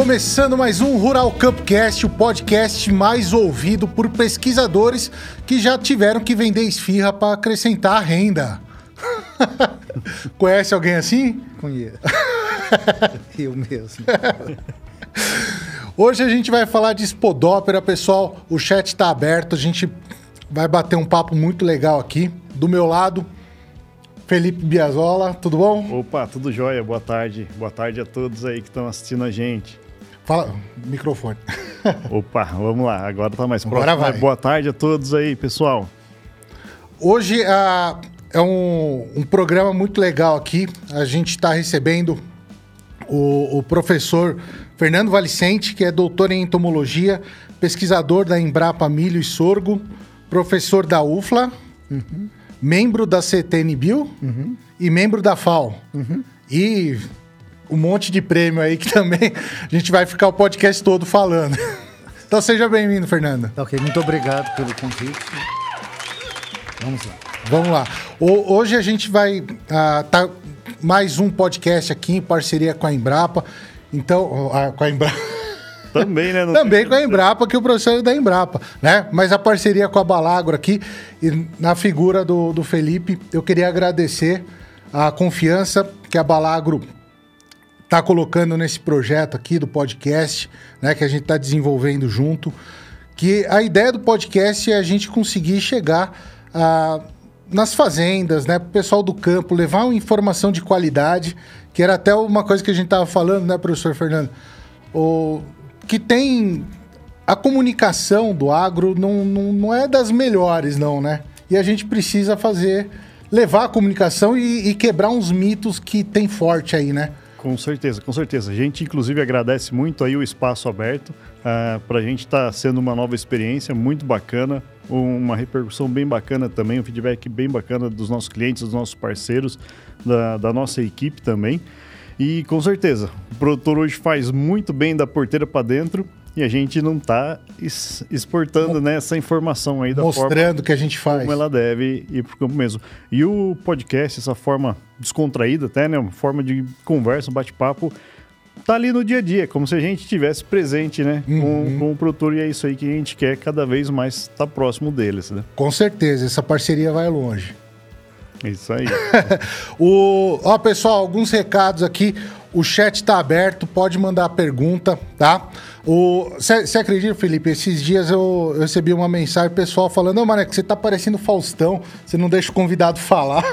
Começando mais um Rural Campcast, o podcast mais ouvido por pesquisadores que já tiveram que vender esfirra para acrescentar a renda. Conhece alguém assim? Conheço. Eu mesmo. Hoje a gente vai falar de Spodópera, pessoal. O chat está aberto, a gente vai bater um papo muito legal aqui. Do meu lado, Felipe Biazola, tudo bom? Opa, tudo jóia. Boa tarde. Boa tarde a todos aí que estão assistindo a gente. Fala, microfone. Opa, vamos lá. Agora tá mais Agora próximo. vai. Boa tarde a todos aí, pessoal. Hoje ah, é um, um programa muito legal aqui. A gente está recebendo o, o professor Fernando Valicente, que é doutor em entomologia, pesquisador da Embrapa Milho e Sorgo, professor da UFLA, membro da CTNBio e membro da FAO. E um monte de prêmio aí que também a gente vai ficar o podcast todo falando. Então seja bem-vindo, Fernando. Tá ok, muito obrigado pelo convite. Vamos lá. Vamos lá. O- hoje a gente vai ah, tá mais um podcast aqui em parceria com a Embrapa. Então, ah, com a Embrapa. Também, né? Também com a Embrapa, que o professor é da Embrapa, né? Mas a parceria com a Balagro aqui, e na figura do, do Felipe, eu queria agradecer a confiança que a Balagro está colocando nesse projeto aqui do podcast, né? Que a gente está desenvolvendo junto. Que a ideia do podcast é a gente conseguir chegar ah, nas fazendas, né? Pro pessoal do campo, levar uma informação de qualidade, que era até uma coisa que a gente estava falando, né, professor Fernando? O, que tem. A comunicação do agro não, não, não é das melhores, não, né? E a gente precisa fazer. levar a comunicação e, e quebrar uns mitos que tem forte aí, né? Com certeza, com certeza. A gente, inclusive, agradece muito aí o espaço aberto. Para a gente está sendo uma nova experiência muito bacana, uma repercussão bem bacana também, um feedback bem bacana dos nossos clientes, dos nossos parceiros, da, da nossa equipe também. E com certeza, o produtor hoje faz muito bem da porteira para dentro e a gente não está exportando né, essa informação aí da forma Mostrando o que a gente faz. como ela deve ir pro campo mesmo. E o podcast, essa forma descontraída até, né? Uma forma de conversa, um bate-papo, tá ali no dia a dia, como se a gente estivesse presente, né? Com, com o produtor, e é isso aí que a gente quer cada vez mais estar próximo deles, né? Com certeza, essa parceria vai longe. É Isso aí. O, ó, pessoal, alguns recados aqui. O chat está aberto, pode mandar pergunta, tá? Você acredita, Felipe? Esses dias eu, eu recebi uma mensagem pessoal falando: Ô, Mané, que você tá parecendo Faustão, você não deixa o convidado falar.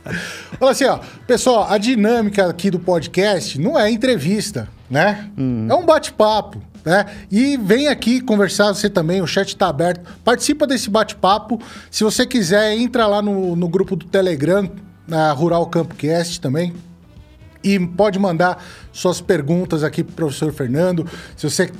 Fala assim, ó, pessoal, a dinâmica aqui do podcast não é entrevista, né? É um bate-papo. Né? E vem aqui conversar você também, o chat está aberto. Participa desse bate-papo. Se você quiser, entra lá no, no grupo do Telegram, na Rural Campcast também. E pode mandar suas perguntas aqui pro professor Fernando. Se você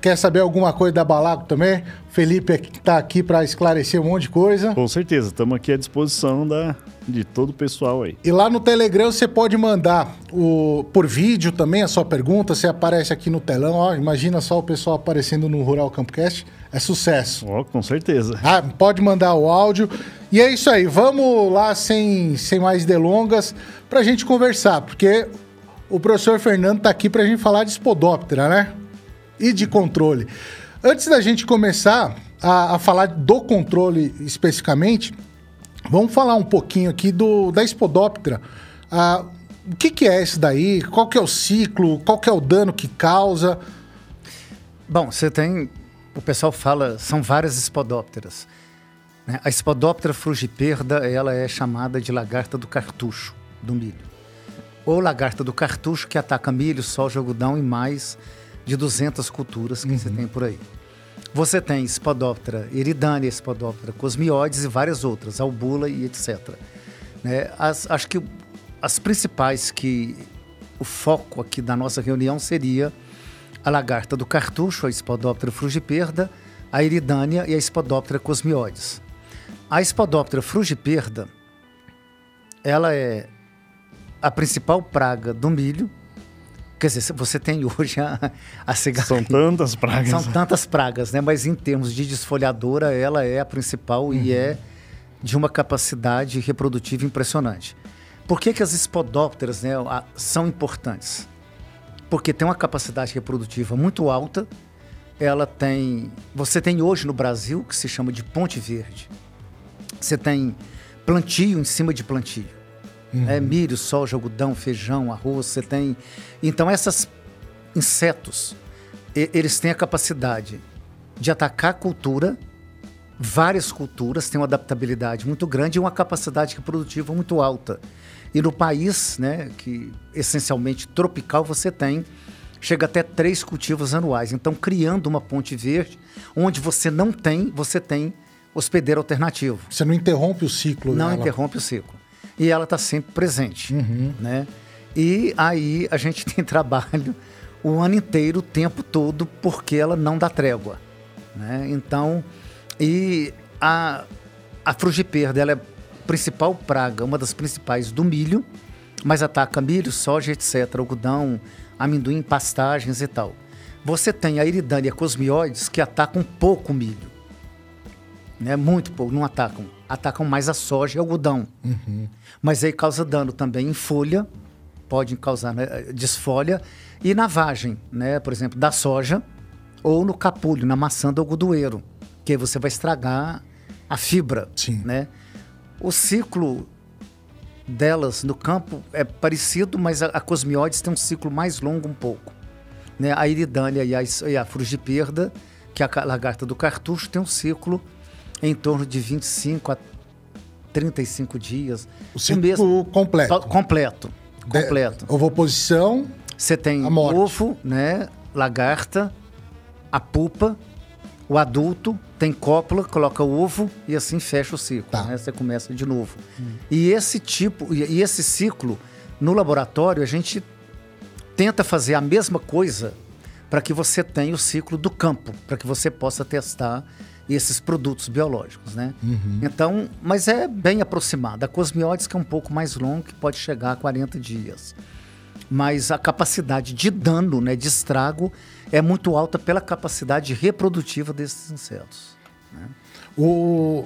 quer saber alguma coisa da Balago também, Felipe está aqui para esclarecer um monte de coisa. com certeza, estamos aqui à disposição da, de todo o pessoal aí. E lá no Telegram você pode mandar o, por vídeo também a sua pergunta. Você aparece aqui no telão. Ó, imagina só o pessoal aparecendo no Rural Campcast. É sucesso. Ó, com certeza. Ah, pode mandar o áudio. E é isso aí. Vamos lá sem, sem mais delongas para a gente conversar, porque o professor Fernando está aqui para a gente falar de Spodóptera, né? E de controle. Antes da gente começar a, a falar do controle especificamente, vamos falar um pouquinho aqui do, da Spodóptera. Ah, o que, que é isso daí? Qual que é o ciclo? Qual que é o dano que causa? Bom, você tem. O pessoal fala, são várias espodópteras. né? A espodóptera frugiperda, ela é chamada de lagarta do cartucho do milho. Ou lagarta do cartucho, que ataca milho, soja, algodão e mais de 200 culturas que você tem por aí. Você tem Spodoptera eridânea, Spodoptera cosmioides e várias outras, albula e etc. Né? As- acho que as principais que o foco aqui da nossa reunião seria a lagarta do cartucho, a Spodoptera frugiperda, a eridânea e a Spodoptera cosmioides. A Spodoptera frugiperda, ela é a principal praga do milho. Quer dizer, você tem hoje a, a cigarrinha. São tantas pragas. São tantas pragas, né? Mas em termos de desfolhadora, ela é a principal e é de uma capacidade reprodutiva impressionante. Por que, que as espodópteras né, são importantes? porque tem uma capacidade reprodutiva muito alta. Ela tem. Você tem hoje no Brasil que se chama de ponte verde. Você tem plantio em cima de plantio. Uhum. É, milho, soja, algodão, feijão, arroz. Você tem. Então, esses insetos, eles têm a capacidade de atacar a cultura, várias culturas, têm uma adaptabilidade muito grande e uma capacidade reprodutiva muito alta. E no país, né, que essencialmente tropical, você tem chega até três cultivos anuais. Então, criando uma ponte verde, onde você não tem, você tem hospedeiro alternativo. Você não interrompe o ciclo Não dela. interrompe o ciclo. E ela está sempre presente. Uhum. Né? E aí a gente tem trabalho o ano inteiro, o tempo todo, porque ela não dá trégua. Né? Então, e a, a frugiperda, ela é a principal praga, uma das principais do milho, mas ataca milho, soja, etc., algodão, amendoim, pastagens e tal. Você tem a iridânia cosmioides que atacam pouco milho. Né? Muito pouco, não atacam. Atacam mais a soja e algodão. Uhum. Mas aí causa dano também em folha, pode causar né, desfolha, e na vagem, né? por exemplo, da soja, ou no capulho, na maçã do algodoeiro, que você vai estragar a fibra. Sim. Né? O ciclo delas no campo é parecido, mas a, a tem um ciclo mais longo um pouco. Né? A iridânia e a, e a frugiperda, que é a lagarta do cartucho, tem um ciclo em torno de 25 a 35 dias. O ciclo mesmo, completo. Completo. Completo. De, ovoposição. Você tem ovo, né? Lagarta, a pupa, o adulto tem cópula, coloca o ovo e assim fecha o ciclo. Tá. Né? Você começa de novo. Hum. E esse tipo, e esse ciclo, no laboratório, a gente tenta fazer a mesma coisa para que você tenha o ciclo do campo, para que você possa testar esses produtos biológicos, né? Uhum. Então, mas é bem aproximado. A cosmióide que é um pouco mais longo, que pode chegar a 40 dias. Mas a capacidade de dano, né, de estrago, é muito alta pela capacidade reprodutiva desses insetos. Né? O,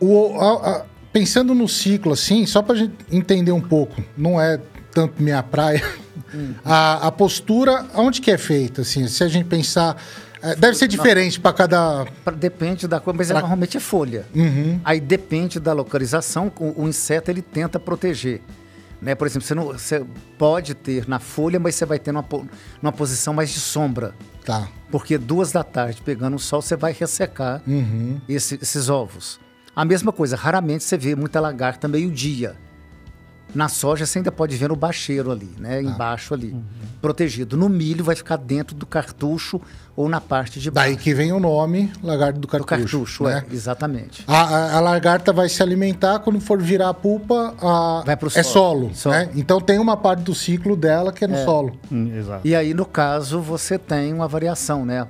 o, a, a, pensando no ciclo, assim, só para a gente entender um pouco, não é tanto minha praia, hum. a, a postura, onde que é feita? Assim, se a gente pensar é, deve ser diferente para cada. Depende da coisa, mas pra... normalmente é folha. Uhum. Aí depende da localização, o, o, inseto ele tenta proteger. Né? Por exemplo, você, não, você pode ter na folha, mas você vai ter numa, numa posição mais de sombra. Tá. Porque duas da tarde, pegando o sol, você vai ressecar uhum. esse, esses ovos. A mesma coisa, raramente você vê muita lagarta meio-dia. Na soja você ainda pode ver no bacheiro ali, né? Ah. Embaixo ali, uhum. protegido. No milho vai ficar dentro do cartucho ou na parte de baixo. Daí que vem o nome lagarto do cartucho. Do cartucho, né? é, exatamente. A, a, a, lagarta vai se alimentar, quando for virar a pulpa, a, vai pro é solo, solo, né? Então tem uma parte do ciclo dela que é no é. solo. Hum, exato. E aí, no caso, você tem uma variação, né?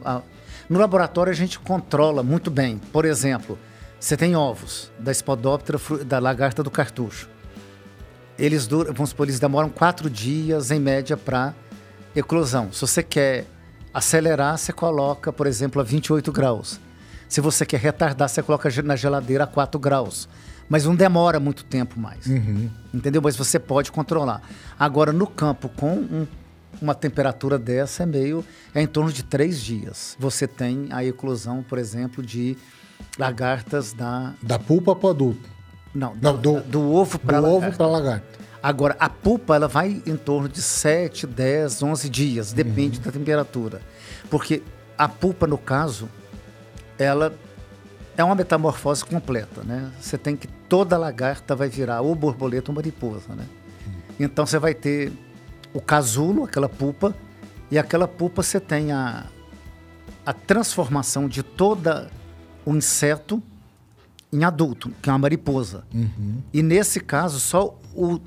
no laboratório a gente controla muito bem. Por exemplo, você tem ovos da Spodoptera, da lagarta do cartucho eles duram, vamos supor, eles demoram quatro dias em média para eclosão. Se você quer acelerar, você coloca, por exemplo, a 28 graus. Se você quer retardar, você coloca na geladeira a 4 graus. Mas não demora muito tempo mais. Uhum. Entendeu? Mas você pode controlar. Agora, no campo, com um, uma temperatura dessa, é meio. é em torno de três dias. Você tem a eclosão, por exemplo, de lagartas da. Da pulpa para o adulto. Não, Não do, do, ovo para lagarta. ovo para lagarta. Agora, a pupa ela vai em torno de 7, 10, 11 dias, depende uhum. da temperatura. Porque a pupa, no caso, ela é uma metamorfose completa, né? Você tem que toda lagarta vai virar ou borboleta ou mariposa, né? Uhum. Então você vai ter o casulo, aquela pupa, e aquela pupa você tem a, a transformação de toda o inseto em adulto, que é uma mariposa. Uhum. E nesse caso, só o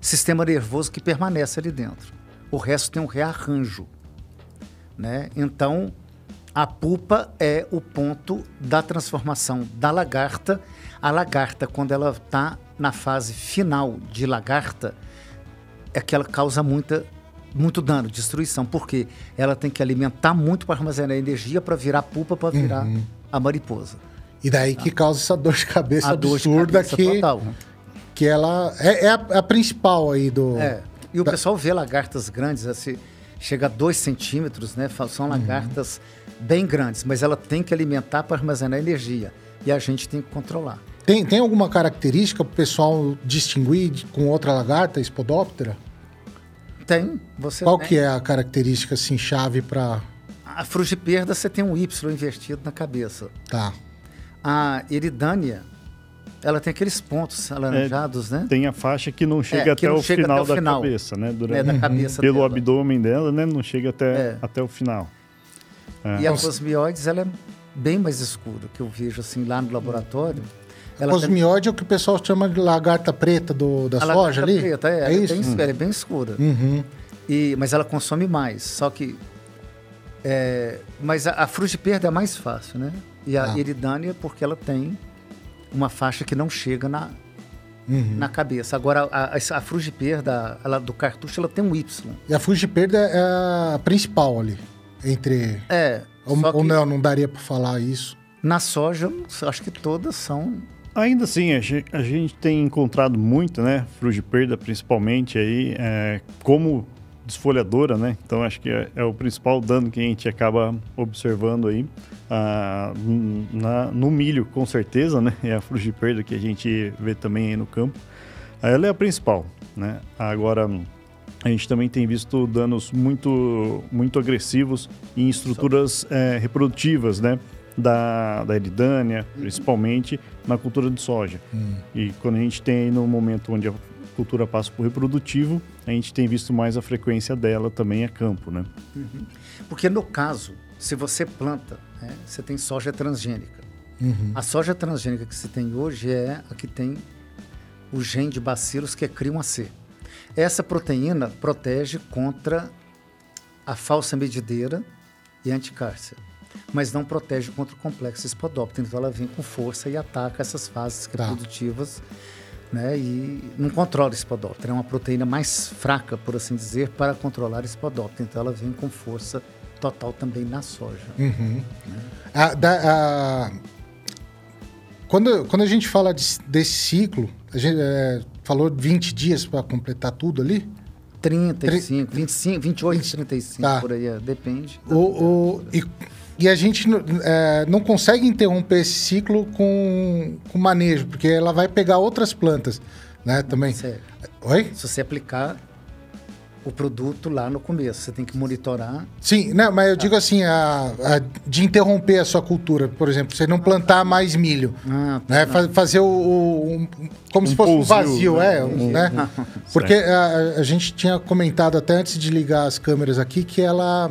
sistema nervoso que permanece ali dentro. O resto tem um rearranjo. Né? Então, a pupa é o ponto da transformação da lagarta. A lagarta, quando ela está na fase final de lagarta, é que ela causa muita, muito dano, destruição. Porque ela tem que alimentar muito para armazenar energia para virar pupa, para virar uhum. a mariposa. E daí que causa essa dor de cabeça a absurda de cabeça que, total. que ela é, é a, a, principal aí do. É. E o tá. pessoal vê lagartas grandes, assim, chega a 2 centímetros, né? São uhum. lagartas uhum. bem grandes, mas ela tem que alimentar para armazenar energia. E a gente tem que controlar. Tem, tem alguma característica para o pessoal distinguir com outra lagarta, espodóptera? Tem. Você Qual tem. que é a característica assim, chave para... A frugiperda, você tem um Y invertido na cabeça. Tá. A eridânia, ela tem aqueles pontos alaranjados, é, né? Tem a faixa que não chega, é, que até, não o chega até, o final da cabeça, né? Durante, é, da cabeça Pelo dela. abdômen dela, né? Não chega até, é. até o final. É. E a cosmioides, ela é bem mais escura, que eu vejo assim lá no laboratório. Ela Cosmiode tem... é o que o pessoal chama de lagarta preta do, da a soja ali? preta, é. É, isso? Bem, ela é bem escura. Uhum. E, mas ela consome mais. Só que... É, mas a, a frugiperda é mais fácil, né? E a ah. iridânia, porque ela tem uma faixa que não chega na, uhum. na cabeça. Agora, a, a, a frugiperda ela, do cartucho, ela tem um Y. E a frugiperda é a principal ali, entre... É. Ou, ou não, não daria para falar isso? Na soja, acho que todas são Ainda assim, a gente, a gente, tem encontrado muito, né? Frugiperda, principalmente aí, é, como desfolhadora, né? Então acho que é, é, o principal dano que a gente acaba observando aí. Ah, na, no milho, com certeza, né? É a frugiperda que a gente vê também aí no campo. Ela é a principal, né? Agora, a gente também tem visto danos muito, muito agressivos em estruturas é, reprodutivas, né? da, da eridânia, principalmente na cultura de soja. Hum. E quando a gente tem no momento onde a cultura passa por reprodutivo, a gente tem visto mais a frequência dela também a campo, né? Uhum. Porque no caso, se você planta, né, você tem soja transgênica. Uhum. A soja transgênica que você tem hoje é a que tem o gene de bacilos que é CRIM1C. Essa proteína protege contra a falsa medideira e anticárcia mas não protege contra o complexo espodóptero. Então ela vem com força e ataca essas fases tá. reprodutivas. Né, e não controla o espodóptero. É uma proteína mais fraca, por assim dizer, para controlar o espodóptero. Então ela vem com força total também na soja. Uhum. Né? A, da, a... Quando, quando a gente fala de, desse ciclo, a gente é, falou 20 dias para completar tudo ali? 35, 25, 28, 20, 35, tá. por aí, é, depende. O, o, e e a gente é, não consegue interromper esse ciclo com, com manejo, porque ela vai pegar outras plantas, né? Também. Sério. Oi? Se você aplicar o produto lá no começo, você tem que monitorar. Sim, não, mas eu digo assim, a, a, de interromper a sua cultura, por exemplo, você não plantar mais milho, ah, né? fazer o, o um, como um se fosse um vazio, né? é, um, né? Porque a, a gente tinha comentado até antes de ligar as câmeras aqui que ela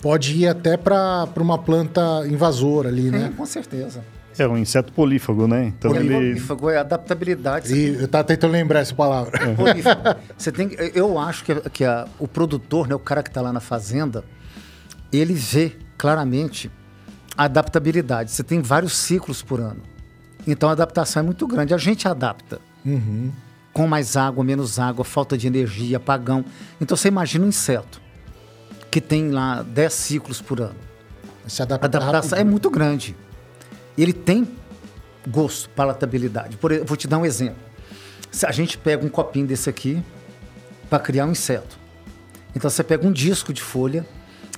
pode ir até para uma planta invasora ali, né? com certeza. É um inseto polífago, né? Então polífago ele... é adaptabilidade. E eu estava tentando lembrar essa palavra. É. Polífago. Você tem, eu acho que, que a, o produtor, né, o cara que está lá na fazenda, ele vê claramente a adaptabilidade. Você tem vários ciclos por ano. Então a adaptação é muito grande. A gente adapta. Uhum. Com mais água, menos água, falta de energia, apagão. Então você imagina um inseto que tem lá 10 ciclos por ano. Se adapta a adaptação rápido. é muito grande. Ele tem gosto, palatabilidade. Por, vou te dar um exemplo. Se a gente pega um copinho desse aqui para criar um inseto. Então você pega um disco de folha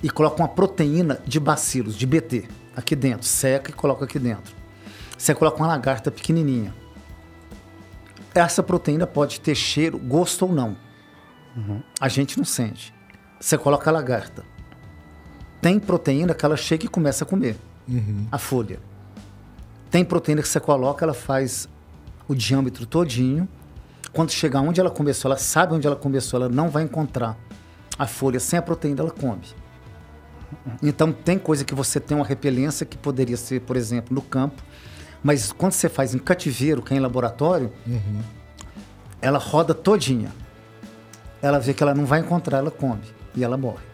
e coloca uma proteína de bacilos, de BT, aqui dentro. Seca e coloca aqui dentro. Você coloca uma lagarta pequenininha. Essa proteína pode ter cheiro, gosto ou não. Uhum. A gente não sente. Você coloca a lagarta. Tem proteína que ela chega e começa a comer uhum. a folha. Tem proteína que você coloca, ela faz o diâmetro todinho. Quando chegar onde ela começou, ela sabe onde ela começou, ela não vai encontrar a folha sem a proteína, ela come. Então tem coisa que você tem uma repelência que poderia ser, por exemplo, no campo, mas quando você faz em cativeiro, que é em laboratório, uhum. ela roda todinha. Ela vê que ela não vai encontrar, ela come e ela morre.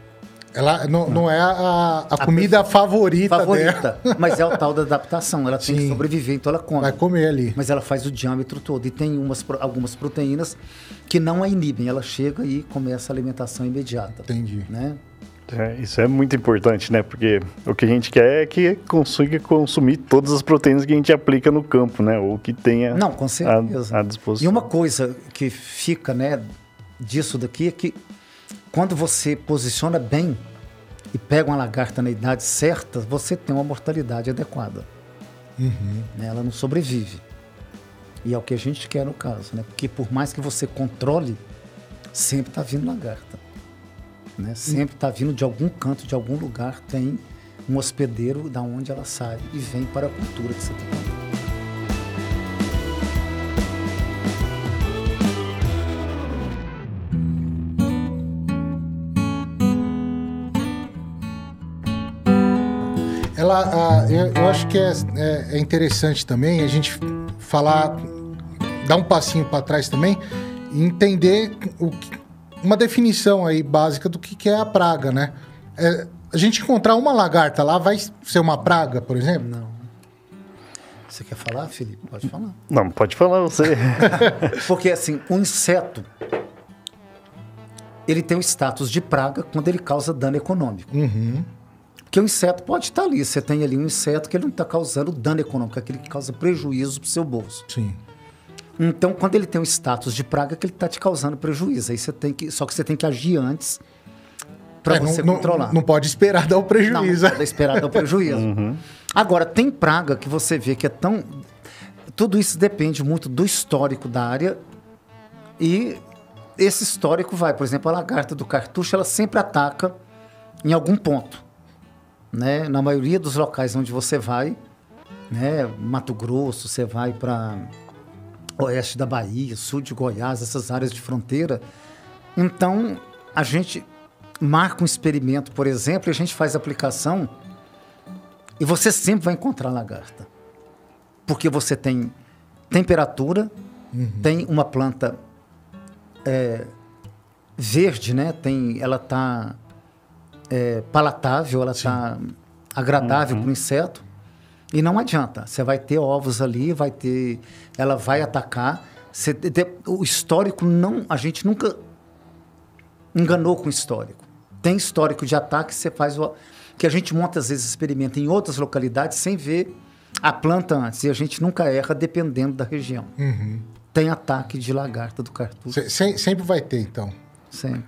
Ela não, não é a, a, comida favorita, favorita dela. Mas é o tal da adaptação. Ela tem Sim. que sobreviver, então ela come. Vai comer ali. Mas ela faz o diâmetro todo. E tem umas, algumas proteínas que não a inibem. Ela chega e começa a alimentação imediata. Entendi. Né? É, isso é muito importante, né? Porque o que a gente quer é que consiga consumir todas as proteínas que a gente aplica no campo, né? Ou que tenha não, com certeza. À, à disposição. E uma coisa que fica, né? disso daqui é que quando você posiciona bem e pega uma lagarta na idade certa, você tem uma mortalidade adequada. Uhum. Né? Ela não sobrevive. E é o que a gente quer no caso, né? Porque por mais que você controle, sempre está vindo lagarta. Né? Sempre está vindo de algum canto, de algum lugar, tem um hospedeiro da onde ela sai e vem para a cultura que você está Ela, a, eu, eu acho que é, é, é interessante também a gente falar, dar um passinho para trás também e entender o que- uma definição aí básica do que, que é a praga, né? É, a gente encontrar uma lagarta lá vai ser uma praga, por exemplo? Não. Você quer falar, Felipe? Pode falar. Não, pode falar você. Porque assim, o inseto ele tem o status de praga quando ele causa dano econômico. Uhum. Porque o inseto pode estar ali. Você tem ali um inseto que ele não está causando dano econômico, é aquele que causa prejuízo para o seu bolso. Sim. Então, quando ele tem o status de praga, é que ele está te causando prejuízo. Aí você tem que, só que você tem que agir antes para É, não- você não, controlar. Não pode esperar dar o Não, prejuízo. não pode esperar dar o prejuízo. Agora, tem praga que você vê que é tão. Tudo isso depende muito do histórico da área e esse histórico vai. Por exemplo, a lagarta do cartucho, ela sempre ataca em algum ponto. Né? Na maioria dos locais onde você vai, né? Mato Grosso, você vai para oeste da Bahia, sul de Goiás, essas áreas de fronteira. Então, a gente marca um experimento, por exemplo, e a gente faz aplicação e você sempre vai encontrar lagarta. Porque você tem temperatura, tem uma planta é, verde, né? Tem, ela está palatável, ela está agradável para o inseto. E não adianta. Você vai ter ovos ali, vai ter. Ela vai atacar. Você o histórico não. A gente nunca enganou com o histórico. Tem histórico de ataque, você faz o. Que a gente monta, às vezes, experimenta em outras localidades sem ver a planta antes. E a gente nunca erra dependendo da região. Tem ataque de lagarta do cartucho, Se- se- sempre vai ter, então. sempre.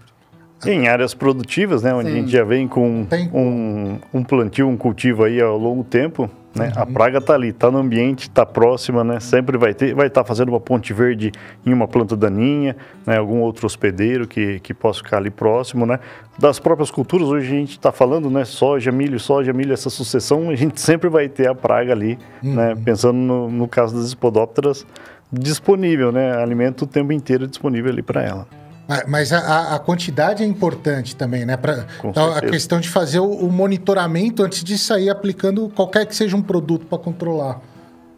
Em áreas produtivas, né, onde Sim. a gente já vem com um, um plantio, um cultivo aí ao longo tempo, né, a praga tá ali, tá no ambiente, tá próxima, né, sempre vai ter, vai estar fazendo uma ponte verde em uma planta daninha, né, algum outro hospedeiro que, que possa ficar ali próximo, né. Das próprias culturas, hoje a gente está falando, né, soja, milho, soja, milho, essa sucessão, a gente sempre vai ter a praga ali, né, pensando no, no caso das espodópteras, disponível, né, alimento o tempo inteiro disponível ali para ela. Mas a- a, quantidade é importante também, né? Pra, então, a questão de fazer o, o monitoramento antes de sair aplicando qualquer que seja um produto para controlar,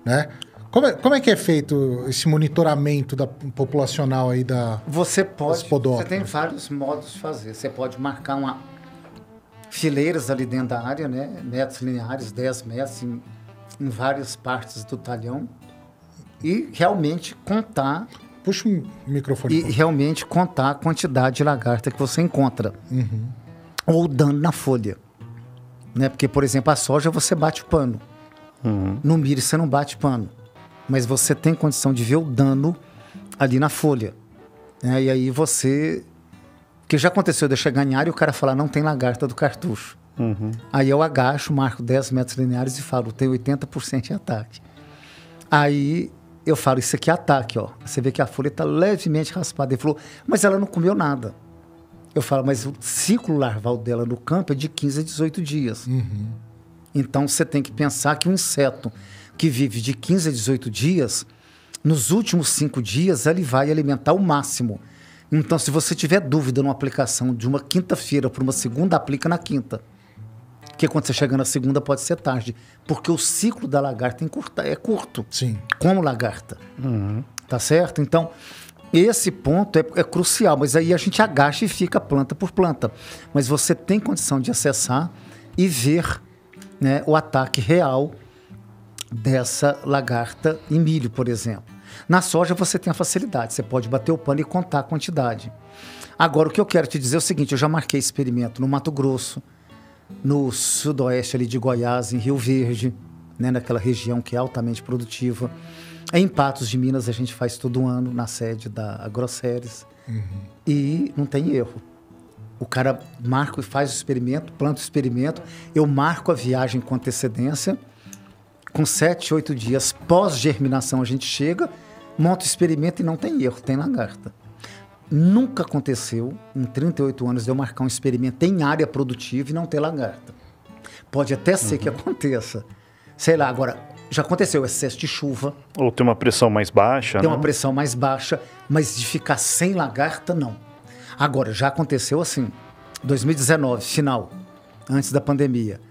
né? Como é, como é que é feito esse monitoramento da populacional aí da... Você pode. Você tem vários modos de fazer. Você pode marcar uma fileiras ali dentro da área, né? Metros lineares, 10 metros em, em várias partes do talhão. E realmente contar Puxa o microfone. e realmente contar a quantidade de lagarta que você encontra. Ou o dano na folha. Né? Porque, por exemplo, a soja você bate o pano. No milho você não bate pano. Mas você tem condição de ver o dano ali na folha. né? E aí você. Porque já aconteceu de eu chegar em área e o cara falar, não tem lagarta do cartucho. Aí eu agacho, marco 10 metros lineares e falo, tem 80% de ataque. Aí eu falo, isso aqui é ataque, ó. Você vê que a folha está levemente raspada. Ele falou, mas ela não comeu nada. Eu falo, mas o ciclo larval dela no campo é de 15 a 18 dias. Então você tem que pensar que um inseto que vive de 15 a 18 dias, nos últimos cinco dias ele vai alimentar o máximo. Então, se você tiver dúvida numa aplicação de uma quinta-feira para uma segunda, aplica na quinta. Porque quando você chega na segunda pode ser tarde. Porque o ciclo da lagarta é curto Sim. como lagarta. Tá certo? Então, esse ponto é, é crucial, mas aí a gente agacha e fica planta por planta. Mas você tem condição de acessar e ver né, o ataque real dessa lagarta em milho, por exemplo. Na soja você tem a facilidade, você pode bater o pano e contar a quantidade. Agora, o que eu quero te dizer é o seguinte: eu já marquei experimento no Mato Grosso, no sudoeste ali de Goiás, em Rio Verde, né, naquela região que é altamente produtiva. Em Patos de Minas a gente faz todo ano na sede da Agroceres. Uhum. E não tem erro. O cara marca e faz o experimento, planta o experimento, eu marco a viagem com antecedência, com sete, oito dias pós-germinação a gente chega, monta o experimento e não tem erro, tem lagarta. Nunca aconteceu, em 38 anos, de eu marcar um experimento em área produtiva e não ter lagarta. Pode até ser uhum. que aconteça. Sei lá, agora, já aconteceu excesso de chuva. Ou tem uma pressão mais baixa. Tem né? uma pressão mais baixa, mas de ficar sem lagarta, não. Agora, já aconteceu assim, 2019, final, antes da pandemia.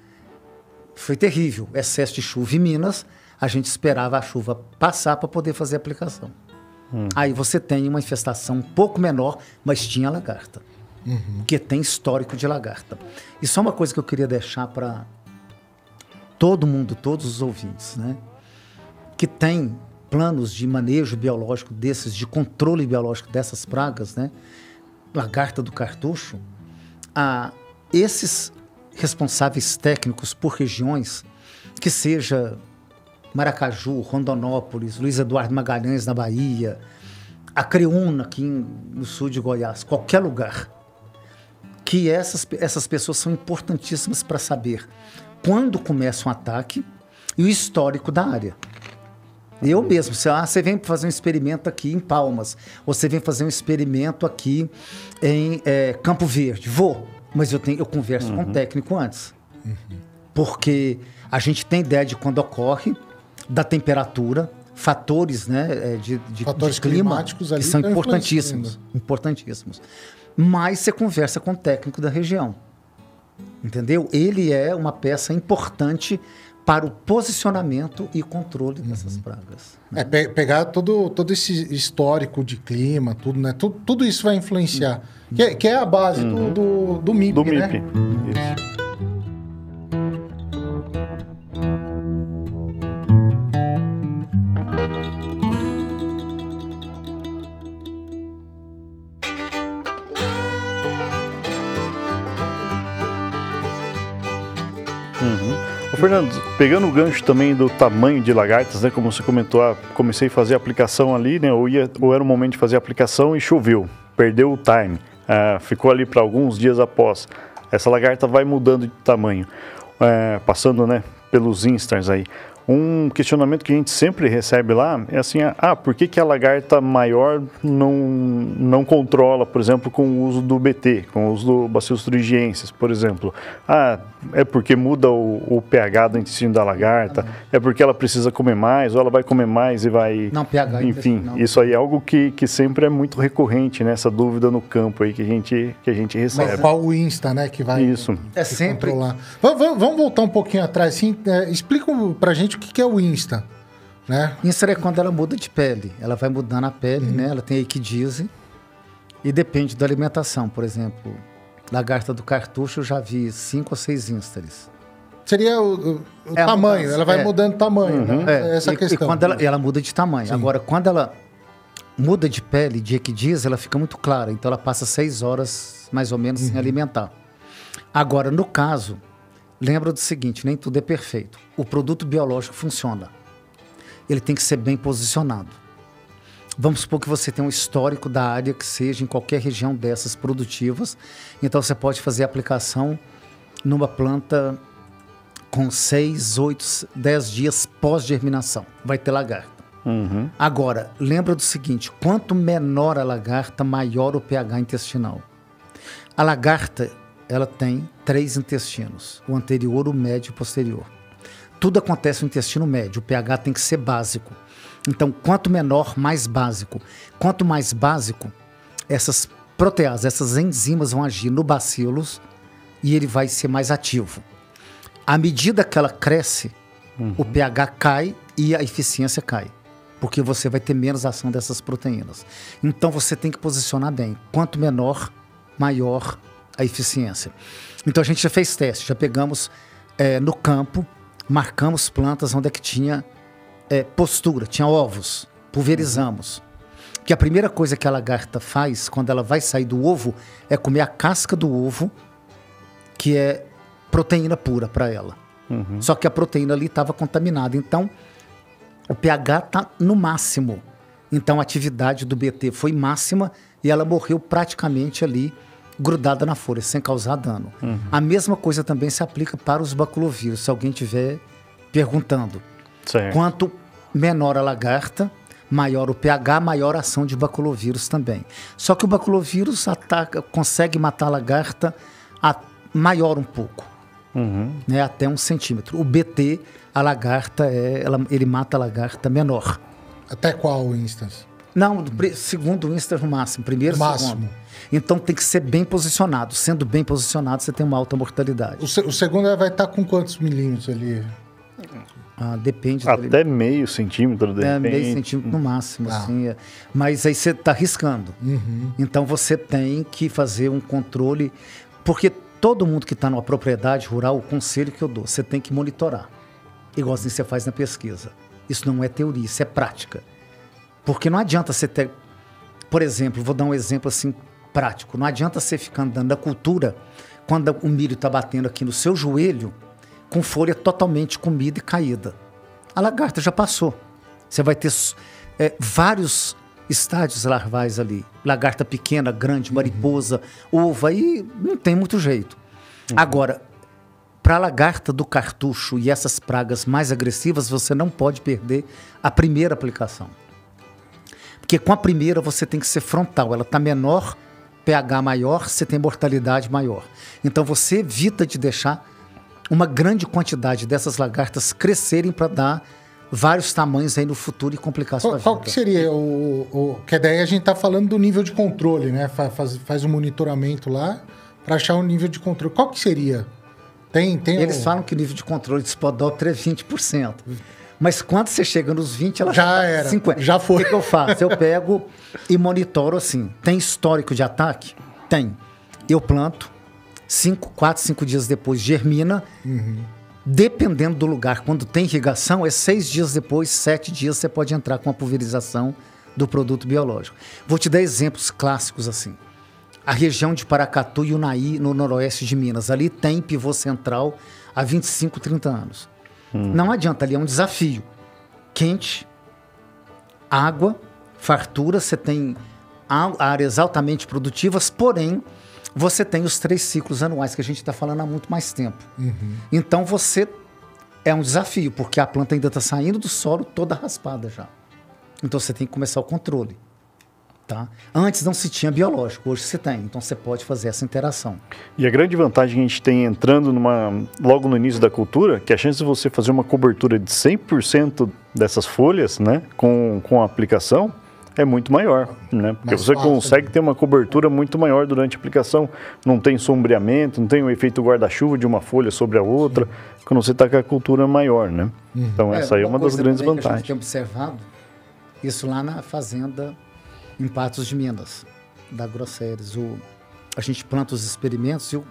Foi terrível, excesso de chuva em Minas. A gente esperava a chuva passar para poder fazer a aplicação. Hum. Aí você tem uma infestação um pouco menor, mas tinha lagarta. Uhum. Que tem histórico de lagarta. E só uma coisa que eu queria deixar para todo mundo, todos os ouvintes, né? Que tem planos de manejo biológico desses, de controle biológico dessas pragas, né? Lagarta do cartucho, a esses responsáveis técnicos por regiões, que seja Maracaju, Rondonópolis, Luiz Eduardo Magalhães na Bahia, Acreúna aqui no sul de Goiás, qualquer lugar, que essas, essas pessoas são importantíssimas para saber quando começa um ataque e o histórico da área. Eu mesmo, se ah, você vem fazer um experimento aqui em Palmas, ou você vem fazer um experimento aqui em é, Campo Verde, vou, mas eu, tenho, eu converso uhum. com o técnico antes. Uhum. Porque a gente tem ideia de quando ocorre, da temperatura, fatores, né, é, de, de, fatores de clima climáticos ali que são importantíssimos, importantíssimos. Mas você conversa com o técnico da região. Entendeu? Ele é uma peça importante para o posicionamento e controle dessas uhum. pragas. Né? É, pe pegar todo, todo esse histórico de clima, tudo, né? Tudo, tudo isso vai influenciar. Uhum. Que, é, que, é a base uhum. do, do, do MIP, do né? MIP. Isso. Fernando, pegando o gancho também do tamanho de lagartas, né? Como você comentou, ah, comecei a fazer a aplicação ali, né? Ou, ia, ou era o momento de fazer a aplicação e choveu, perdeu o time, ah, ficou ali para alguns dias após. Essa lagarta vai mudando de tamanho, ah, passando, né? Pelos instans aí. Um questionamento que a gente sempre recebe lá é assim: ah, por que, que a lagarta maior não, não controla, por exemplo, com o uso do BT, com o uso do Bacillus thuringiensis, por exemplo? Ah, é porque muda o, o pH do intestino da lagarta? É porque ela precisa comer mais ou ela vai comer mais e vai. Não, pH. Enfim, não. isso aí é algo que, que sempre é muito recorrente, né? Essa dúvida no campo aí que a gente, que a gente recebe. Mas qual o Insta, né? Que vai isso. É sempre. Controlar. Vamos, vamos voltar um pouquinho atrás, assim. É, explica pra gente o que é o Insta. Né? Insta é quando ela muda de pele. Ela vai mudando a pele, uhum. né? Ela tem equidise. E depende da alimentação. Por exemplo, lagarta do cartucho, eu já vi cinco ou seis instares. Seria o, o é tamanho, ela vai é. mudando tamanho, uhum. né? É. Essa e, questão. E quando ela, ela muda de tamanho. Sim. Agora, quando ela muda de pele, de equidise, ela fica muito clara. Então, ela passa seis horas, mais ou menos, uhum. sem alimentar. Agora, no caso, lembra do seguinte, nem tudo é perfeito. O produto biológico funciona. Ele tem que ser bem posicionado. Vamos supor que você tem um histórico da área que seja em qualquer região dessas produtivas. Então você pode fazer a aplicação numa planta com 6, 8, 10 dias pós-germinação. Vai ter lagarta. Uhum. Agora, lembra do seguinte: quanto menor a lagarta, maior o pH intestinal. A lagarta ela tem três intestinos: o anterior, o médio e o posterior. Tudo acontece no intestino médio, o pH tem que ser básico. Então, quanto menor, mais básico. Quanto mais básico, essas proteases, essas enzimas vão agir no bacilos e ele vai ser mais ativo. À medida que ela cresce, uhum. o pH cai e a eficiência cai, porque você vai ter menos ação dessas proteínas. Então você tem que posicionar bem. Quanto menor, maior a eficiência. Então a gente já fez teste, já pegamos é, no campo, marcamos plantas onde é que tinha é, postura, tinha ovos, pulverizamos. Que a primeira coisa que a lagarta faz quando ela vai sair do ovo é comer a casca do ovo, que é proteína pura para ela. Uhum. Só que a proteína ali estava contaminada. Então, o pH está no máximo. Então a atividade do BT foi máxima e ela morreu praticamente ali grudada na folha, sem causar dano. Uhum. A mesma coisa também se aplica para os baculovírus, se alguém tiver perguntando. Certo. Quanto menor a lagarta, maior o pH, maior a ação de baculovírus também. Só que o baculovírus ataca, consegue matar a lagarta a maior um pouco, uhum. né, até um centímetro. O BT, a lagarta, é, ela, ele mata a lagarta menor. Até qual instância? Não, segundo instância no máximo, primeiro máximo. segundo. Então tem que ser bem posicionado. Sendo bem posicionado, você tem uma alta mortalidade. O, se, o segundo vai estar com quantos milímetros ali? Ah, depende. Até meio centímetro, de É, meio centímetro no máximo, ah. assim. É. Mas aí você está arriscando. Uhum. Então você tem que fazer um controle, porque todo mundo que está numa propriedade rural, o conselho que eu dou, você tem que monitorar. Igual assim você faz na pesquisa. Isso não é teoria, isso é prática. Porque não adianta você ter. Por exemplo, vou dar um exemplo assim prático. Não adianta você ficar andando na cultura quando o milho está batendo aqui no seu joelho com folha totalmente comida e caída. A lagarta já passou. Você vai ter é, vários estádios larvais ali. Lagarta pequena, grande, mariposa, uhum. uva, e não tem muito jeito. Uhum. Agora, para a lagarta do cartucho e essas pragas mais agressivas, você não pode perder a primeira aplicação. Porque com a primeira você tem que ser frontal, ela está menor, pH maior, você tem mortalidade maior. Então você evita de deixar uma grande quantidade dessas lagartas crescerem para dar vários tamanhos aí no futuro e complicar qual, Qual que seria o, o... Que daí a gente está falando do nível de controle, né? Faz, faz um monitoramento lá para achar o um nível de controle. Qual que seria? Tem, tem Eles o... falam que o nível de controle de spodóptero é 20%. Mas quando você chega nos 20, ela já tá era, 50. já foi. O que, que eu faço? Eu pego e monitoro assim. Tem histórico de ataque? Tem. Eu planto, cinco, quatro, cinco dias depois germina. Uhum. Dependendo do lugar, quando tem irrigação, é seis dias depois, sete dias, você pode entrar com a pulverização do produto biológico. Vou te dar exemplos clássicos assim. A região de Paracatu e Unaí, no noroeste de Minas, ali tem pivô central há 25, 30 anos. Hum. Não adianta, ali é um desafio. Quente, água, fartura, você tem áreas altamente produtivas, porém você tem os três ciclos anuais que a gente está falando há muito mais tempo. Uhum. Então você é um desafio, porque a planta ainda está saindo do solo toda raspada já. Então você tem que começar o controle. Tá? Antes não se tinha biológico, hoje você tem, então você pode fazer essa interação. E a grande vantagem que a gente tem entrando numa, logo no início da cultura, que a chance de você fazer uma cobertura de 100% dessas folhas né, com, com a aplicação, é muito maior, né? Porque Mais você fácil, consegue né? ter uma cobertura muito maior durante a aplicação, não tem sombreamento, não tem o efeito guarda-chuva de uma folha sobre a outra, Sim. quando você está com a cultura maior, né? Uhum. Então é, essa aí é uma das grandes vantagens. Que a gente tem observado isso lá na fazenda em Patos de Minas, da Grosseres. O, a gente planta os experimentos e o,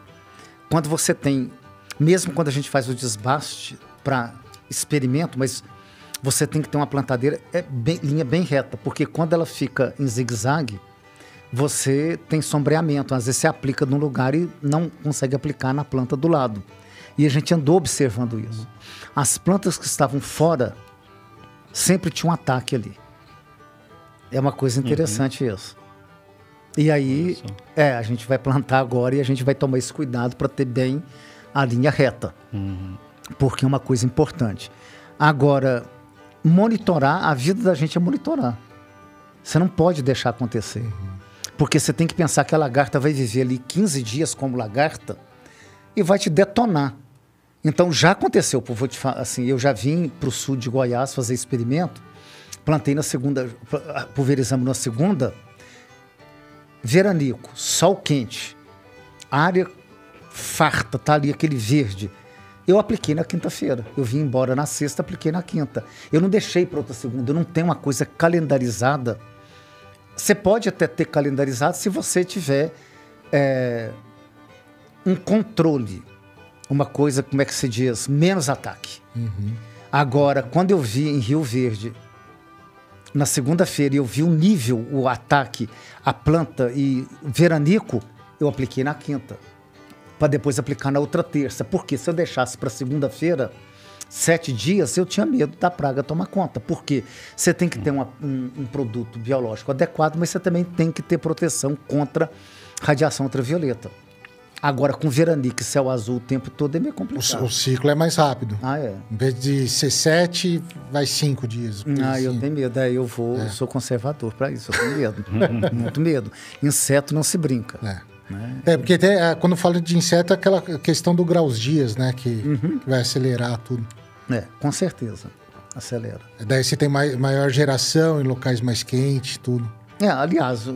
quando você tem, mesmo quando a gente faz o desbaste para experimento, mas você tem que ter uma plantadeira é bem, linha bem reta, porque quando ela fica em zigue-zague, você tem sombreamento. Às vezes você aplica num lugar e não consegue aplicar na planta do lado. E a gente andou observando isso. As plantas que estavam fora sempre tinham um ataque ali. É uma coisa interessante uhum. isso. E aí, é, a gente vai plantar agora e a gente vai tomar esse cuidado para ter bem a linha reta. Uhum. Porque é uma coisa importante. Agora, monitorar, a vida da gente é monitorar. Você não pode deixar acontecer. Uhum. Porque você tem que pensar que a lagarta vai viver ali 15 dias como lagarta e vai te detonar. Então já aconteceu, vou te falar, assim, eu já vim para o sul de Goiás fazer experimento, plantei na segunda, pulverizamos na segunda, veranico, sol quente, área farta, tá ali aquele verde. Eu apliquei na quinta-feira. Eu vim embora na sexta, apliquei na quinta. Eu não deixei para outra segunda. Eu não tenho uma coisa calendarizada. Você pode até ter calendarizado se você tiver é, um controle. Uma coisa, como é que se diz? Menos ataque. Uhum. Agora, quando eu vi em Rio Verde, na segunda-feira, eu vi o nível, o ataque, a planta e veranico, eu apliquei na quinta para depois aplicar na outra terça. Porque se eu deixasse para segunda-feira, sete dias, eu tinha medo da praga tomar conta. Porque você tem que ter uma, um, um, produto biológico adequado, mas você também tem que ter proteção contra radiação ultravioleta. Agora, com veranique e céu azul o tempo todo é meio complicado. O, o, ciclo é mais rápido. Ah, é? Em vez de ser sete, vai cinco dias. Ah, assim. eu tenho medo. Aí eu vou, é. eu sou conservador para isso, eu tenho medo. Muito medo. Inseto não se brinca. É. Né? É, porque tem, é, quando falo de inseto, é aquela questão do graus dias, né? Que, uhum. que vai acelerar tudo. É, com certeza. Acelera. Daí você tem mai, maior geração em locais mais quentes, tudo. É, aliás,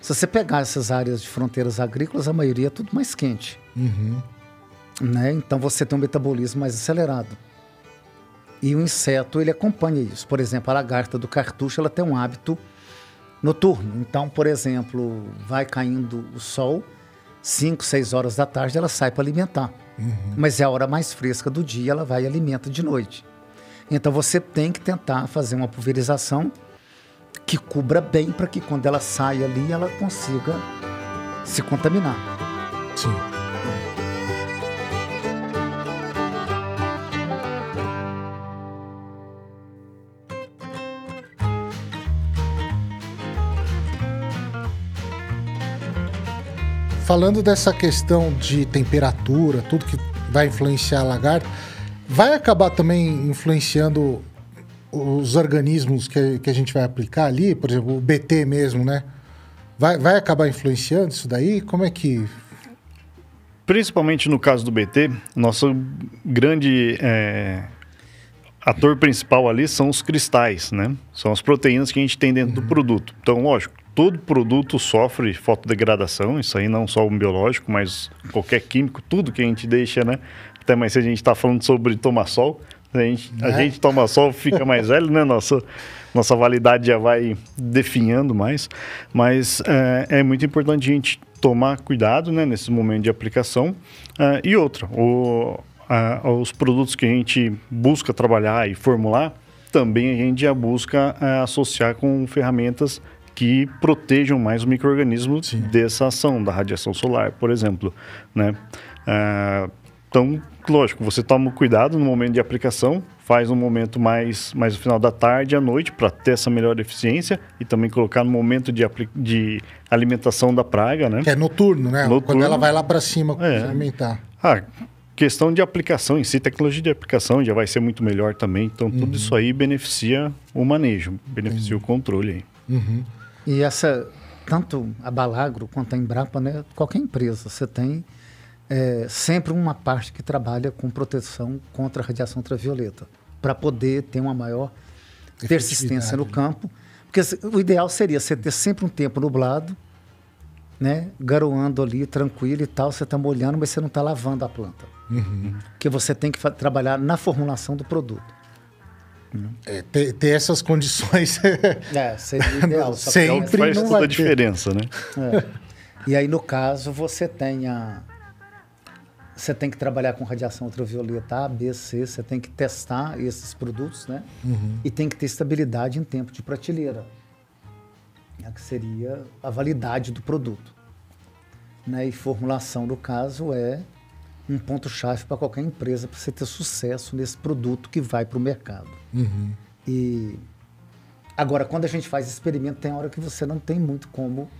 se você pegar essas áreas de fronteiras agrícolas, a maioria é tudo mais quente. Uhum. Né? Então você tem um metabolismo mais acelerado. E o inseto, ele acompanha isso. Por exemplo, a lagarta do cartucho, ela tem um hábito noturno. Então, por exemplo, vai caindo o sol, 5, 6 horas da tarde, ela sai para alimentar. Uhum. Mas é a hora mais fresca do dia, ela vai e alimenta de noite. Então você tem que tentar fazer uma pulverização que cubra bem para que quando ela saia ali ela consiga se contaminar. Sim. Falando dessa questão de temperatura, tudo que vai influenciar a lagarta, vai acabar também influenciando os organismos que, que a gente vai aplicar ali, por exemplo, o BT mesmo, né? Vai, vai acabar influenciando isso daí? Como é que. Principalmente no caso do BT, nosso grande é, ator principal ali são os cristais, né? São as proteínas que a gente tem dentro uhum. do produto. Então, lógico, todo produto sofre fotodegradação, isso aí não só o biológico, mas qualquer químico, tudo que a gente deixa, né? Até mais se a gente está falando sobre tomar sol, a gente, a é. gente toma sol, fica mais velho, né? Nossa, nossa validade já vai definhando mais. Mas é, é muito importante a gente tomar cuidado né, nesse momento de aplicação. Uh, e outra, o, uh, os produtos que a gente busca trabalhar e formular, também a gente já busca uh, associar com ferramentas que protejam mais o microorganismo dessa ação da radiação solar, por exemplo, né? então, lógico, você toma cuidado no momento de aplicação, faz um momento mais, mais no final da tarde, à noite, para ter essa melhor eficiência e também colocar no momento de, de alimentação da praga, né? Que é noturno, né? Noturno. Quando ela vai lá para cima é. alimentar. Ah, questão de aplicação em si, tecnologia de aplicação já vai ser muito melhor também. Então, uhum. tudo isso aí beneficia o manejo, beneficia uhum. o controle aí. Uhum. E essa, tanto a Balagro quanto a Embrapa, né? Qualquer empresa, você tem é, sempre uma parte que trabalha com proteção contra a radiação ultravioleta, para poder ter uma maior persistência no campo. Porque o ideal seria você ter sempre um tempo nublado, né, garoando ali, tranquilo e tal, você está molhando, mas você não está lavando a planta. Uhum. Porque você tem que trabalhar na formulação do produto. É, ter, ter, essas condições. é, seria ideal. Sempre faz não toda a diferença, né? É. E aí, no caso, você tem a, você tem que trabalhar com radiação ultravioleta A, B, C, você tem que testar esses produtos, né? Uhum. E tem que ter estabilidade em tempo de prateleira, né? que seria a validade do produto. Né? E formulação, no caso, é um ponto-chave para qualquer empresa para você ter sucesso nesse produto que vai para o mercado. Uhum. E agora, quando a gente faz experimento, tem hora que você não tem muito como.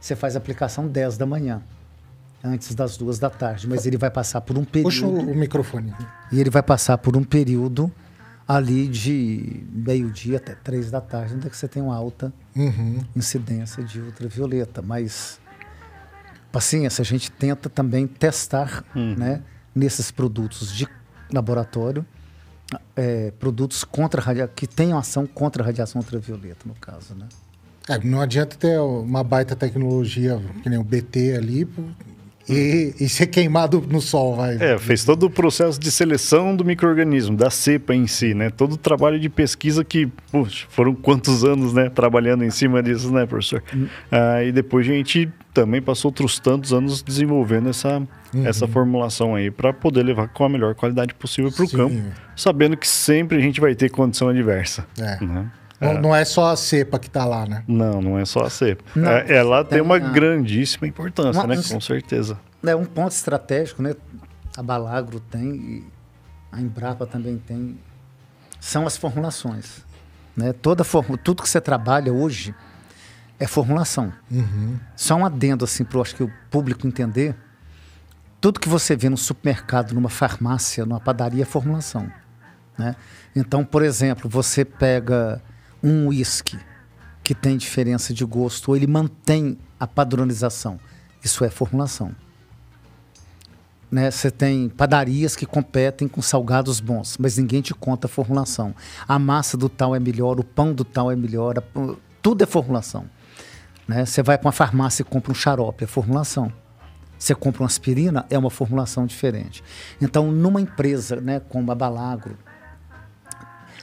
Você faz aplicação 10 da manhã antes das duas da tarde, mas ele vai passar por um período. Puxa o microfone. E ele vai passar por um período ali de meio-dia até três da tarde, onde é que você tem uma alta uhum. incidência de ultravioleta. Mas, paciência, a gente tenta também testar uhum. né, nesses produtos de laboratório. É, produtos contra que tenham ação contra a radiação ultravioleta, no caso, né? É, não adianta ter uma baita tecnologia, que nem o BT ali, e, e ser queimado no sol, vai. É, fez todo o processo de seleção do microorganismo, da cepa em si, né? Todo o trabalho de pesquisa que, puxa, foram quantos anos, né, trabalhando em cima disso, né, professor? Hum. Ah, e depois a gente também passou outros tantos anos desenvolvendo essa, uhum. essa formulação aí para poder levar com a melhor qualidade possível para o campo, sabendo que sempre a gente vai ter condição adversa. É. Né? Não é. não é só a cepa que está lá, né? Não, não é só a cepa. Não, é, ela tem, tem uma grandíssima importância, uma, né? Com certeza. É um ponto estratégico, né? A Balagro tem. a Embrapa também tem, são as formulações. Né? Toda forma, tudo que você trabalha hoje é formulação. Uhum. Só um adendo assim para acho que o público entender. Tudo que você vê no supermercado, numa farmácia, numa padaria é formulação. Né? Então, por exemplo, você pega um uísque que tem diferença de gosto, ou ele mantém a padronização. Isso é formulação. Né? Você tem padarias que competem com salgados bons, mas ninguém te conta a formulação. A massa do tal é melhor, o pão do tal é melhor, a- tudo é formulação. Né? Você vai para uma farmácia e compra um xarope, é formulação. Você compra uma aspirina, é uma formulação diferente. Então, numa empresa né, como a Balagro,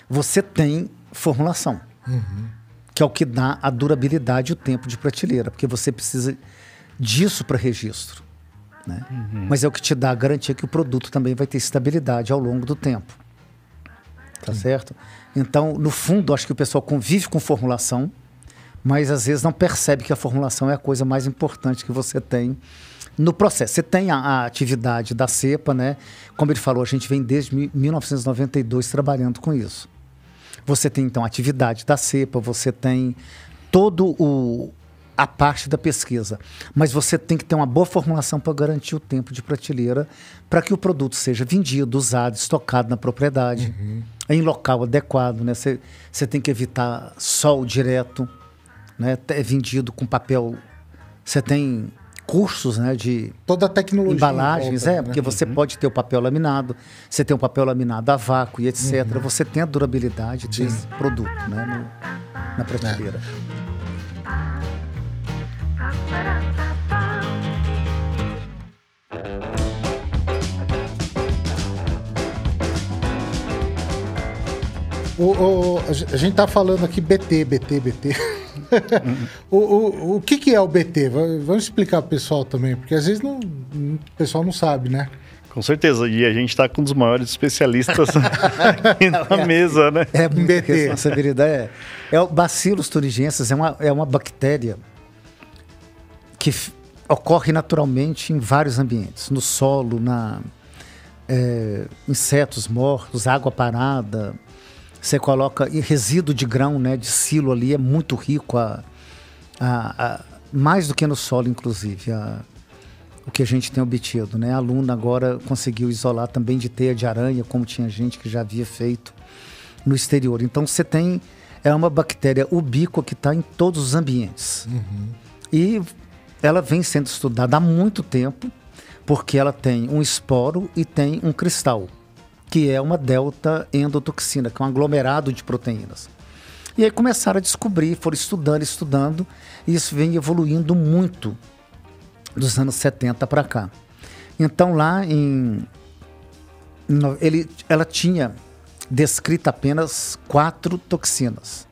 você tem formulação, que é o que dá a durabilidade e o tempo de prateleira, porque você precisa disso para registro. Né? Mas é o que te dá a garantia que o produto também vai ter estabilidade ao longo do tempo. Tá certo? Então, no fundo, acho que o pessoal convive com formulação, mas às vezes não percebe que a formulação é a coisa mais importante que você tem no processo. Você tem a, a atividade da cepa, né? Como ele falou, a gente vem desde mi- 1992 trabalhando com isso. Você tem então a atividade da cepa, você tem todo o a parte da pesquisa, mas você tem que ter uma boa formulação para garantir o tempo de prateleira, para que o produto seja vendido, usado, estocado na propriedade, em local adequado, né? Você você tem que evitar sol direto, né? É vendido com papel. Você tem cursos, né? De Toda a tecnologia. em embalagens, volta, é, né? porque você pode ter o papel laminado, você tem o papel laminado a vácuo e etc. Você tem a durabilidade desse produto, né, no- na prateleira. O, o- a gen- a gente tá falando aqui BT, BT, BT. o, o, o que, que é o BT? Va- Vamos explicar pro pessoal também, porque às vezes não, o pessoal não sabe, né? Com certeza. E a gente está com um dos maiores especialistas aqui na mesa, né? É muita BT. responsabilidade. É, é o Bacillus thuringiensis é uma, é uma bactéria que ocorre naturalmente em vários ambientes, no solo, na é, insetos mortos, água parada. Você coloca e resíduo de grão, né, de silo ali é muito rico, a, a- a- mais do que no solo, inclusive. a- o que a gente tem obtido, né? A aluna agora conseguiu isolar também de teia de aranha, como tinha gente que já havia feito no exterior. Então você tem é uma bactéria ubíqua que está em todos os ambientes e ela vem sendo estudada há muito tempo porque ela tem um esporo e tem um cristal que é uma delta endotoxina, que é um aglomerado de proteínas. E aí começaram a descobrir, foram estudando, estudando, e isso vem evoluindo muito dos anos 70 para cá. Então lá em ele, ela tinha descrito apenas quatro toxinas,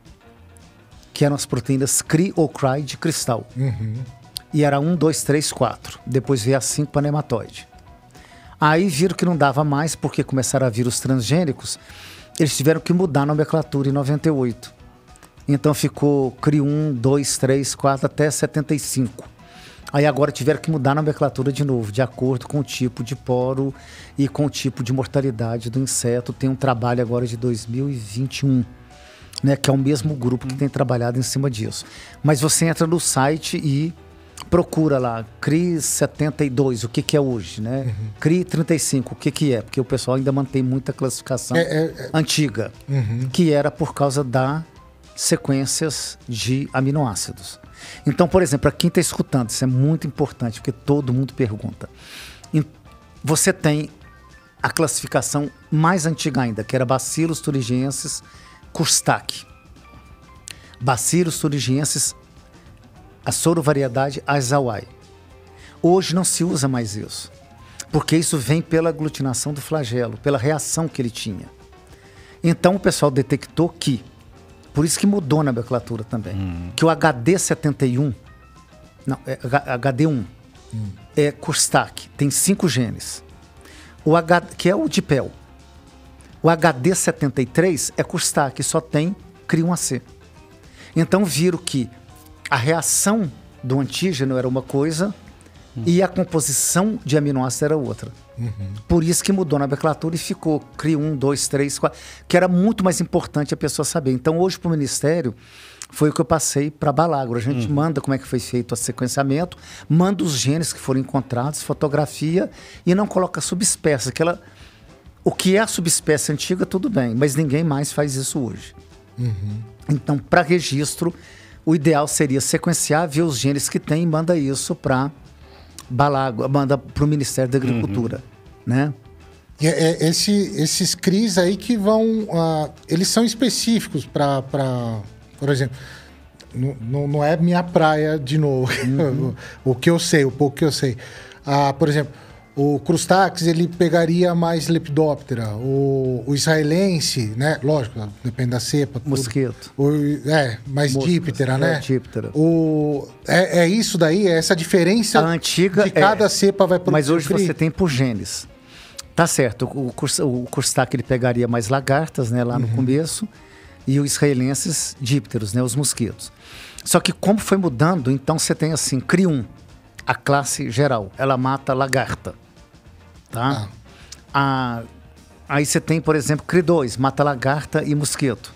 que eram as proteínas CRI ou CRY de cristal. E era um, dois, três, quatro. Depois veio a cinco para nematóide. Aí viram que não dava mais, porque começaram a vir os transgênicos. Eles tiveram que mudar a nomenclatura em 98. Então ficou CRI 1, 2, 3, 4 até 75. Aí agora tiveram que mudar a nomenclatura de novo, de acordo com o tipo de poro e com o tipo de mortalidade do inseto. Tem um trabalho agora de 2021, né, que é o mesmo grupo que tem trabalhado em cima disso. Mas você entra no site e procura lá CRI 72, o que, que é hoje, né? CRI 35, o que, que é? Porque o pessoal ainda mantém muita classificação É, é, antiga, que era por causa da sequências de aminoácidos. Então, por exemplo, para quem está escutando, isso é muito importante, porque todo mundo pergunta. Você tem a classificação mais antiga ainda, que era Bacillus thuringiensis Kurstaki. Bacillus thuringiensis, a sorovariedade Azawai. Hoje não se usa mais isso, porque isso vem pela aglutinação do flagelo, pela reação que ele tinha. Então o pessoal detectou que, por isso que mudou na nomenclatura também, que o HD71, não, é H- HD1, é Kurstak, tem cinco genes. O H, que é o dipel. O HD73 é Kurstak, só tem CRI1AC. Então viram que a reação do antígeno era uma coisa e a composição de aminoácidos era outra. Uhum. Por isso que mudou na nomenclatura e ficou CRI 1, 2, 3, 4, que era muito mais importante a pessoa saber. Então, hoje, para o Ministério, foi o que eu passei para Balagro. A gente uhum. manda como é que foi feito o sequenciamento, manda os genes que foram encontrados, fotografia e não coloca subespécie. Aquela, o que é a subespécie antiga, tudo bem, mas ninguém mais faz isso hoje. Uhum. Então, para registro, o ideal seria sequenciar, ver os genes que tem e manda isso para Balago, manda para o Ministério da Agricultura, uhum. né? E é, é, esse, esses CRIs aí que vão, uh, eles são específicos para, por exemplo, não, não é minha praia de novo, uhum. o que eu sei, o pouco que eu sei. Uh, por exemplo, o Crustax, ele pegaria mais Lepidoptera. O, o israelense, né? Lógico, depende da cepa. Mosquito. O, é, mais Díptera, né? É, díptera. O, é, é isso daí? É essa diferença a antiga de cada é, cepa vai produzir? Mas hoje você tem por genes. Tá certo, o, o, o Crustax ele pegaria mais lagartas, né? Lá uhum. no começo. E os israelenses, dípteros, né? Os mosquitos. Só que como foi mudando, então você tem assim, CRI1, a classe geral. Ela mata lagarta tá? Ah. aí você tem, por exemplo, CRI2, mata-lagarta e mosquito.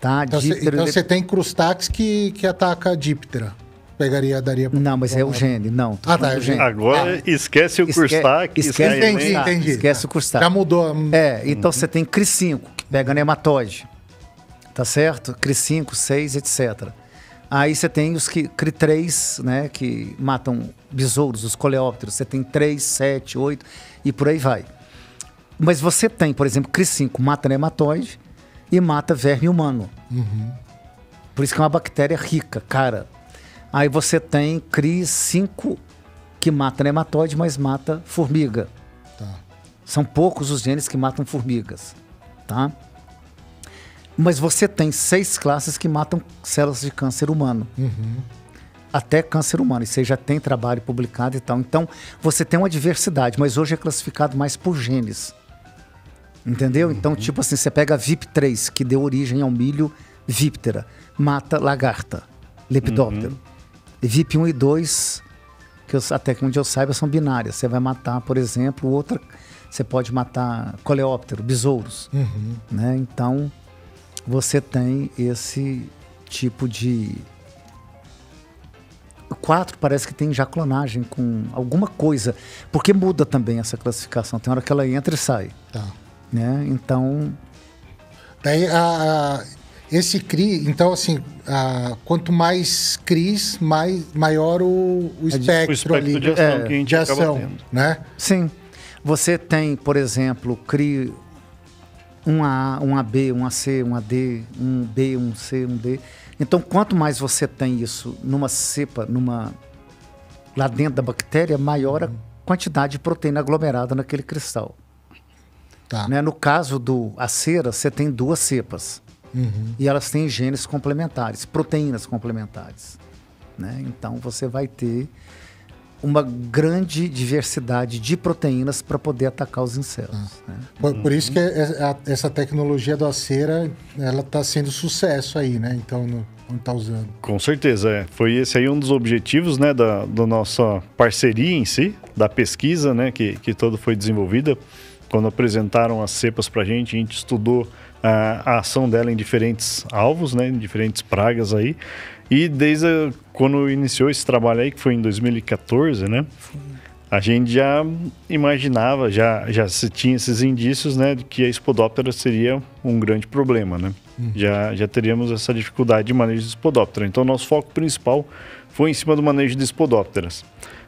Tá? Então você então tem Crustax que, que ataca díptera. Pegaria, daria pra... Não, mas é o gene, não. Ah, tá. É gene. Agora ah. esquece o Crustax. Esquece, entendi, entendi. Esquece o Crustax. Já mudou. É, então uhum. você tem CRI5, que pega nematóide. Tá certo? CRI5, 6, etc. Aí você tem os que, CRI 3, né, que matam besouros, os coleópteros. Você tem 3, 7, 8 e por aí vai. Mas você tem, por exemplo, CRI 5 mata nematóide e mata verme humano. Uhum. Por isso que é uma bactéria rica, cara. Aí você tem CRI 5 que mata nematóide, mas mata formiga. Tá. São poucos os genes que matam formigas, tá? Mas você tem seis classes que matam células de câncer humano. Uhum. Até câncer humano. E você já tem trabalho publicado e tal. Então, você tem uma diversidade, mas hoje é classificado mais por genes. Entendeu? Uhum. Então, tipo assim, você pega a VIP3, que deu origem ao milho víptera, mata lagarta, lepidóptero. Uhum. E VIP1 e 2, que eu, até onde eu saiba, são binárias. Você vai matar, por exemplo, outra. Você pode matar coleóptero, besouros. Uhum. Né? Então, você tem esse tipo de. O 4 parece que tem já clonagem com alguma coisa, porque muda também essa classificação. Tem hora que ela entra e sai. Tá. Né? Então. Daí, a, esse CRI, então, assim, a, quanto mais CRIs, mais, maior o, o, espectro, o espectro ali de ação, é, que a gente de ação né? Sim. Você tem, por exemplo, CRI um A, um AB, um AC, um AD, um B, um C, um D. Então, quanto mais você tem isso numa cepa, numa lá dentro da bactéria, maior a quantidade de proteína aglomerada naquele cristal. Tá. Né? No caso do a cera, você tem duas cepas. Uhum. E elas têm genes complementares, proteínas complementares. Né? Então, você vai ter uma grande diversidade de proteínas para poder atacar os insetos. Ah. Né? Por, por, isso que é, é, essa tecnologia do acera ela está sendo sucesso aí, né? Então não está usando. Com certeza, é. Foi esse aí um dos objetivos, né, da, da nossa parceria em si, da pesquisa, né, que, que toda foi desenvolvida. Quando apresentaram as cepas para a gente, a gente estudou a, a ação dela em diferentes alvos, né, em diferentes pragas aí. E desde a, quando iniciou esse trabalho aí, que foi em 2014, né? A gente já imaginava, já, já se tinha esses indícios, né, de que a Spodoptera seria um grande problema, né? Uhum. Já, já teríamos essa dificuldade de manejo de Spodoptera. Então, nosso foco principal foi em cima do manejo de Spodopteras.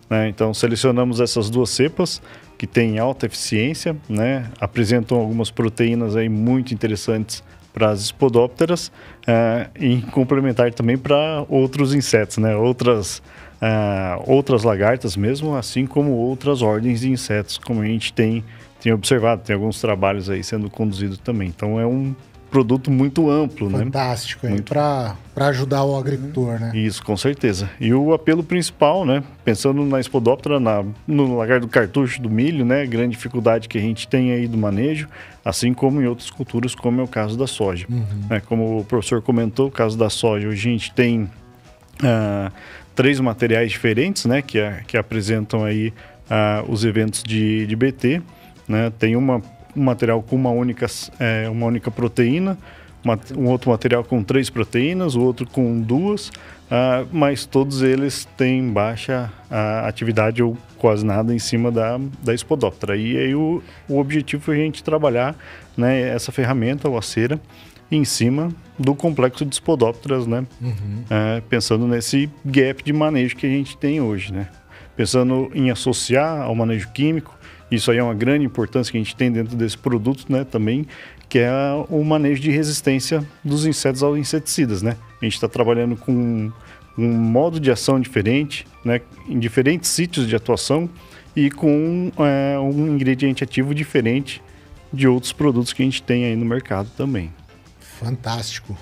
Né? Então, selecionamos essas duas cepas que têm alta eficiência, né? apresentam algumas proteínas aí muito interessantes para as spodópteras uh, e complementar também para outros insetos, né? Outras, uh, outras lagartas mesmo, assim como outras ordens de insetos, como a gente tem, tem observado. Tem alguns trabalhos aí sendo conduzidos também. Então é um produto muito amplo, Fantástico, né? Fantástico, para ajudar o agricultor, né? Isso, com certeza. E o apelo principal, né? Pensando na Spodoptera, na, no lagar do cartucho do milho, né? Grande dificuldade que a gente tem aí do manejo, assim como em outras culturas, como é o caso da soja. Uhum. É, como o professor comentou, o caso da soja, hoje a gente tem uh, três materiais diferentes, né? Que, que apresentam aí uh, os eventos de, de BT. Né? Tem uma, um material com uma única, é, uma única proteína, uma, um outro material com três proteínas, o outro com duas, uh, mas todos eles têm baixa uh, atividade ou quase nada em cima da, da Spodoptera. E aí o, o objetivo foi a gente trabalhar né, essa ferramenta, o Acera, em cima do complexo de Spodopteras, né? Uhum. Uh, pensando nesse gap de manejo que a gente tem hoje, né? Pensando em associar ao manejo químico, isso aí é uma grande importância que a gente tem dentro desse produto, né? Também que é o manejo de resistência dos insetos aos inseticidas, né? A gente está trabalhando com um modo de ação diferente, né? Em diferentes sítios de atuação e com é, um ingrediente ativo diferente de outros produtos que a gente tem aí no mercado também. Fantástico.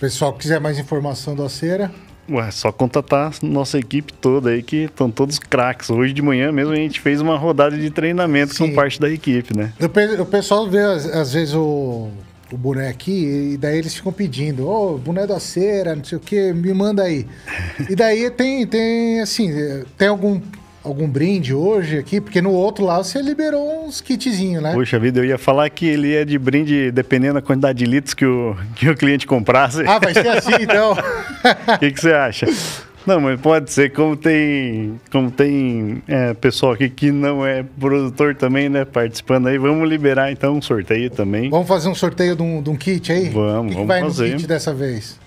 Pessoal, quiser mais informação do Acera, Ué, só contatar nossa equipe toda aí, que estão todos craques. Hoje de manhã mesmo a gente fez uma rodada de treinamento Sim. com parte da equipe, né? O, pessoal vê, às, vezes, o, o boneco aqui, e daí eles ficam pedindo, ô, oh, boneco da cera, não sei o que, me manda aí. e daí tem, tem, assim, tem algum algum brinde hoje aqui? Porque no outro lá você liberou uns kitzinhos, né? Puxa vida, eu ia falar que ele ia de brinde dependendo da quantidade de litros que o, que o cliente comprasse. Ah, vai ser assim então. O que, que você acha? Não, mas pode ser, como tem, como tem é, pessoal aqui que não é produtor também, né, participando aí, vamos liberar então um sorteio também. Vamos fazer um sorteio de um, de um kit aí? Vamos, que vamos que vai fazer. no kit dessa vez?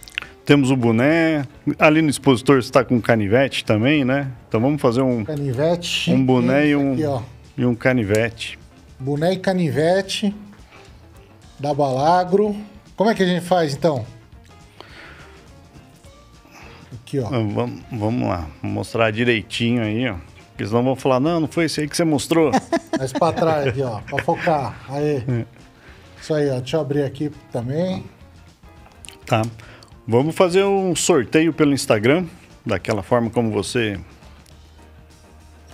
Temos o boné. Ali no expositor está com canivete também, né? Então vamos fazer um canivete, um boné e um aqui, e um canivete. Boné e canivete da Balagro. Como é que a gente faz então? Aqui, ó. Vamos, vamos lá, vou mostrar direitinho aí, ó. Porque senão vão falar, não, não foi esse aí que você mostrou. Mais para trás aqui, ó, para focar. Aí. É. Isso aí, ó. Deixa eu abrir aqui também. Tá. Vamos fazer um sorteio pelo Instagram, daquela forma como você.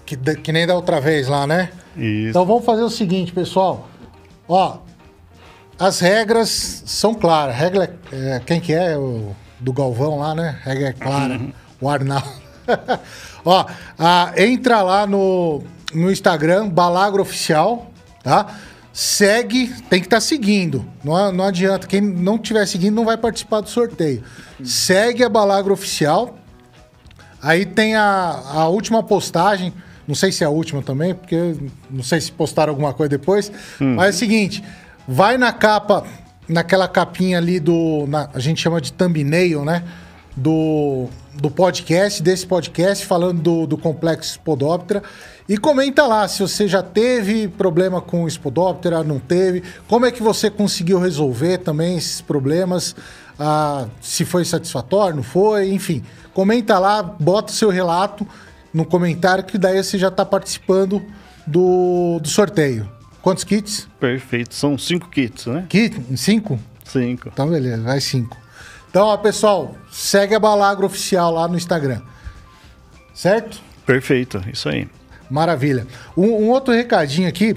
Que, que nem da outra vez lá, né? Isso. Então vamos fazer o seguinte, pessoal. Ó, as regras são claras. Regra é, quem que é? O, do Galvão lá, né? Regra é clara. Uhum. O Arnaldo. Ó, a, entra lá no, no Instagram, Balagro Oficial, tá? Segue, tem que estar tá seguindo. Não, não adianta. Quem não estiver seguindo não vai participar do sorteio. Segue a Balagro Oficial. Aí tem a, a última postagem. Não sei se é a última também, porque não sei se postaram alguma coisa depois. Hum. Mas é o seguinte: vai na capa, naquela capinha ali do. Na, a gente chama de thumbnail, né? Do, do podcast, desse podcast, falando do, do complexo Podóptera. E comenta lá se você já teve problema com o Spodoptera, não teve, como é que você conseguiu resolver também esses problemas, ah, se foi satisfatório, não foi, enfim. Comenta lá, bota o seu relato no comentário que daí você já está participando do, do sorteio. Quantos kits? Perfeito, são cinco kits, né? Kit? Cinco? Cinco. Então beleza, vai cinco. Então, ó, pessoal, segue a Balagro Oficial lá no Instagram. Certo? Perfeito, isso aí. Maravilha. Um, um, outro recadinho aqui,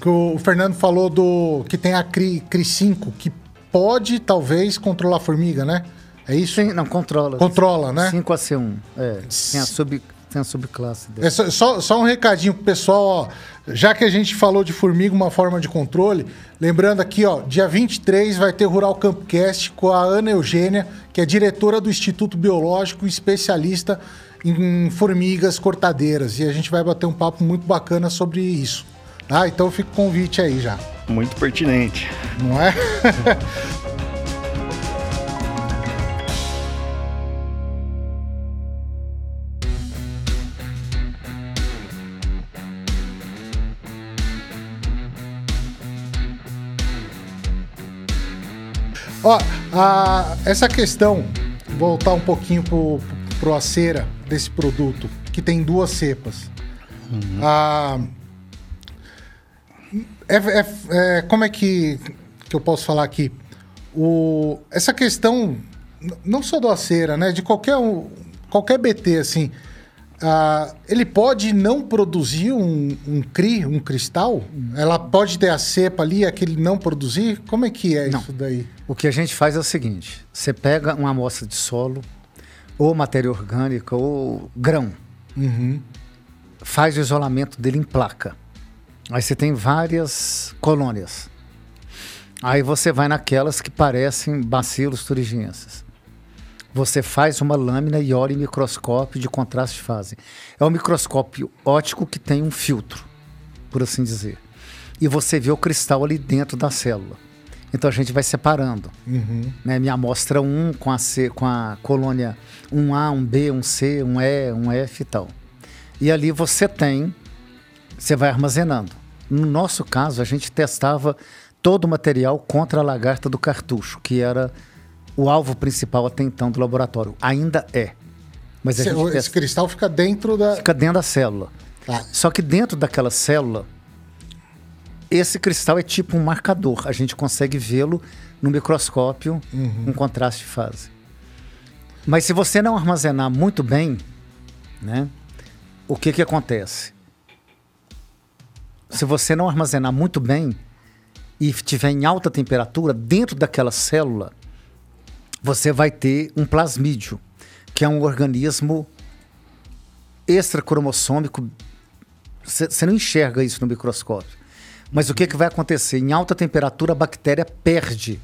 que o Fernando falou do que tem a CRI, CRI 5, que pode, talvez, controlar a formiga, né? É isso? Sim, não, controla. Controla, né? 5 a C1. É, tem a, sub, tem a subclasse dele. É só, só, só, um recadinho pro pessoal, ó. Já que a gente falou de formiga, uma forma de controle, lembrando aqui, ó, dia 23 vai ter Rural Campcast com a Ana Eugênia, que é diretora do Instituto Biológico, especialista em formigas cortadeiras. E a gente vai bater um papo muito bacana sobre isso. Tá? Então fica o convite aí já. Muito pertinente. Não é? Ó, a, essa questão, voltar um pouquinho pro, pro Acera, desse produto, que tem duas cepas. Uhum. Ah, é, é, é, como é que, que eu posso falar aqui? O, essa questão, não só do acera, né? De qualquer, qualquer BT, assim, ah, ele pode não produzir um, um CRI, um cristal? Ela pode ter a cepa ali, aquele não produzir? Como é que é não. isso daí? O que a gente faz é o seguinte: você pega uma amostra de solo, ou matéria orgânica, ou grão. Uhum. faz o isolamento dele em placa. Aí você tem várias colônias. Aí você vai naquelas que parecem bacilos thuringienses. Você faz uma lâmina e olha em microscópio de contraste de fase. É um microscópio óptico que tem um filtro, por assim dizer. E você vê o cristal ali dentro da célula. Então a gente vai separando. Uhum. Né? Minha amostra 1 com a, C, com a colônia 1A, 1B, 1C, 1E, 1F e tal. E ali você tem, você vai armazenando. No nosso caso, a gente testava todo o material contra a lagarta do cartucho, que era o alvo principal até então do laboratório. Ainda é. Mas a Esse, gente esse testa- cristal fica dentro da. fica dentro da célula. Tá. Só que dentro daquela célula, esse cristal é tipo um marcador. A gente consegue vê-lo no microscópio com contraste de fase. Mas se você não armazenar muito bem, né, o que, que acontece? Se você não armazenar muito bem e estiver em alta temperatura, dentro daquela célula, você vai ter um plasmídio, que é um organismo extracromossômico. Você não enxerga isso no microscópio. Mas o que, que vai acontecer? Em alta temperatura, a bactéria perde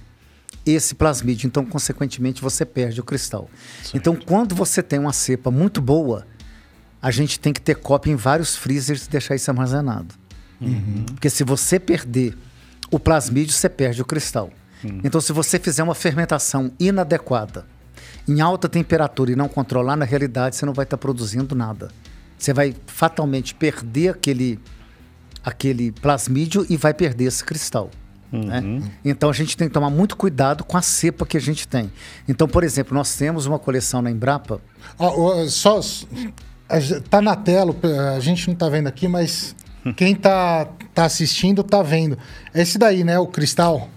esse plasmídio. Então, consequentemente, você perde o cristal. Então, quando você tem uma cepa muito boa, a gente tem que ter cópia em vários freezers e deixar isso armazenado. Porque se você perder o plasmídio, você perde o cristal. Então, se você fizer uma fermentação inadequada, em alta temperatura e não controlar, na realidade você não vai estar produzindo nada. Você vai fatalmente perder aquele, aquele plasmídio e vai perder esse cristal. né? Então a gente tem que tomar muito cuidado com a cepa que a gente tem. Então, por exemplo, nós temos uma coleção na Embrapa. Ó, ó, só, tá na tela, a gente não tá vendo aqui, mas quem tá, tá assistindo tá vendo. Esse daí, né? O cristal.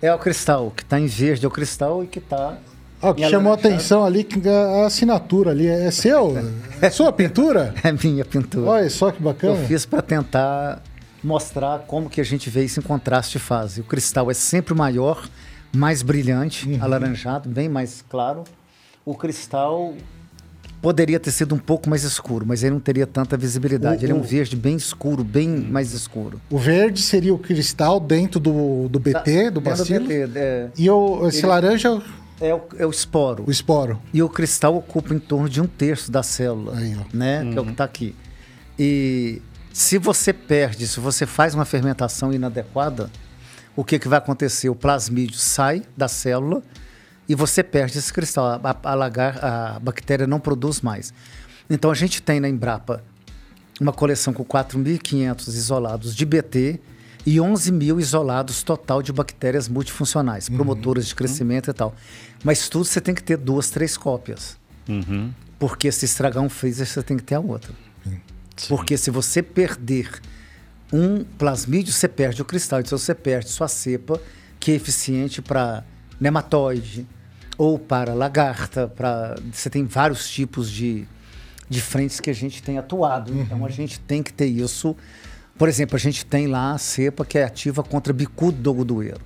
É o cristal, que está em verde, é o cristal e que está. Ó, o que chamou a atenção ali, que a assinatura ali. É seu? É sua pintura? É minha pintura. Olha só que bacana. Eu fiz para tentar mostrar como que a gente vê isso em contraste de fase. O cristal é sempre maior, mais brilhante, Uhum. alaranjado, bem mais claro. O cristal poderia ter sido um pouco mais escuro, mas ele não teria tanta visibilidade. O- ele é um verde bem escuro, bem mais escuro. O verde seria o cristal dentro do, do BT, do Dentro bacilo. BT, é, E o, esse Ele- laranja é o- é, o, esporo. o esporo. E o cristal ocupa em torno de um terço da célula, Aí, ó. né? Que é o que está aqui. E se você perde, se você faz uma fermentação inadequada, o que, que vai acontecer? O plasmídio sai da célula e você perde esse cristal. A, a, a lagar- a bactéria não produz mais. Então a gente tem na Embrapa uma coleção com 4.500 isolados de BT e 11 mil isolados total de bactérias multifuncionais, promotoras de crescimento e tal. Mas tudo você tem que ter duas, três cópias. Porque se estragar um freezer, você tem que ter a outra. Porque se você perder um plasmídio, você perde o cristal. Então você perde sua cepa, que é eficiente para nematóide ou para lagarta. Para você tem vários tipos de, de frentes que a gente tem atuado. Então a gente tem que ter isso. Por exemplo, a gente tem lá a cepa que é ativa contra bicudo do algodoeiro.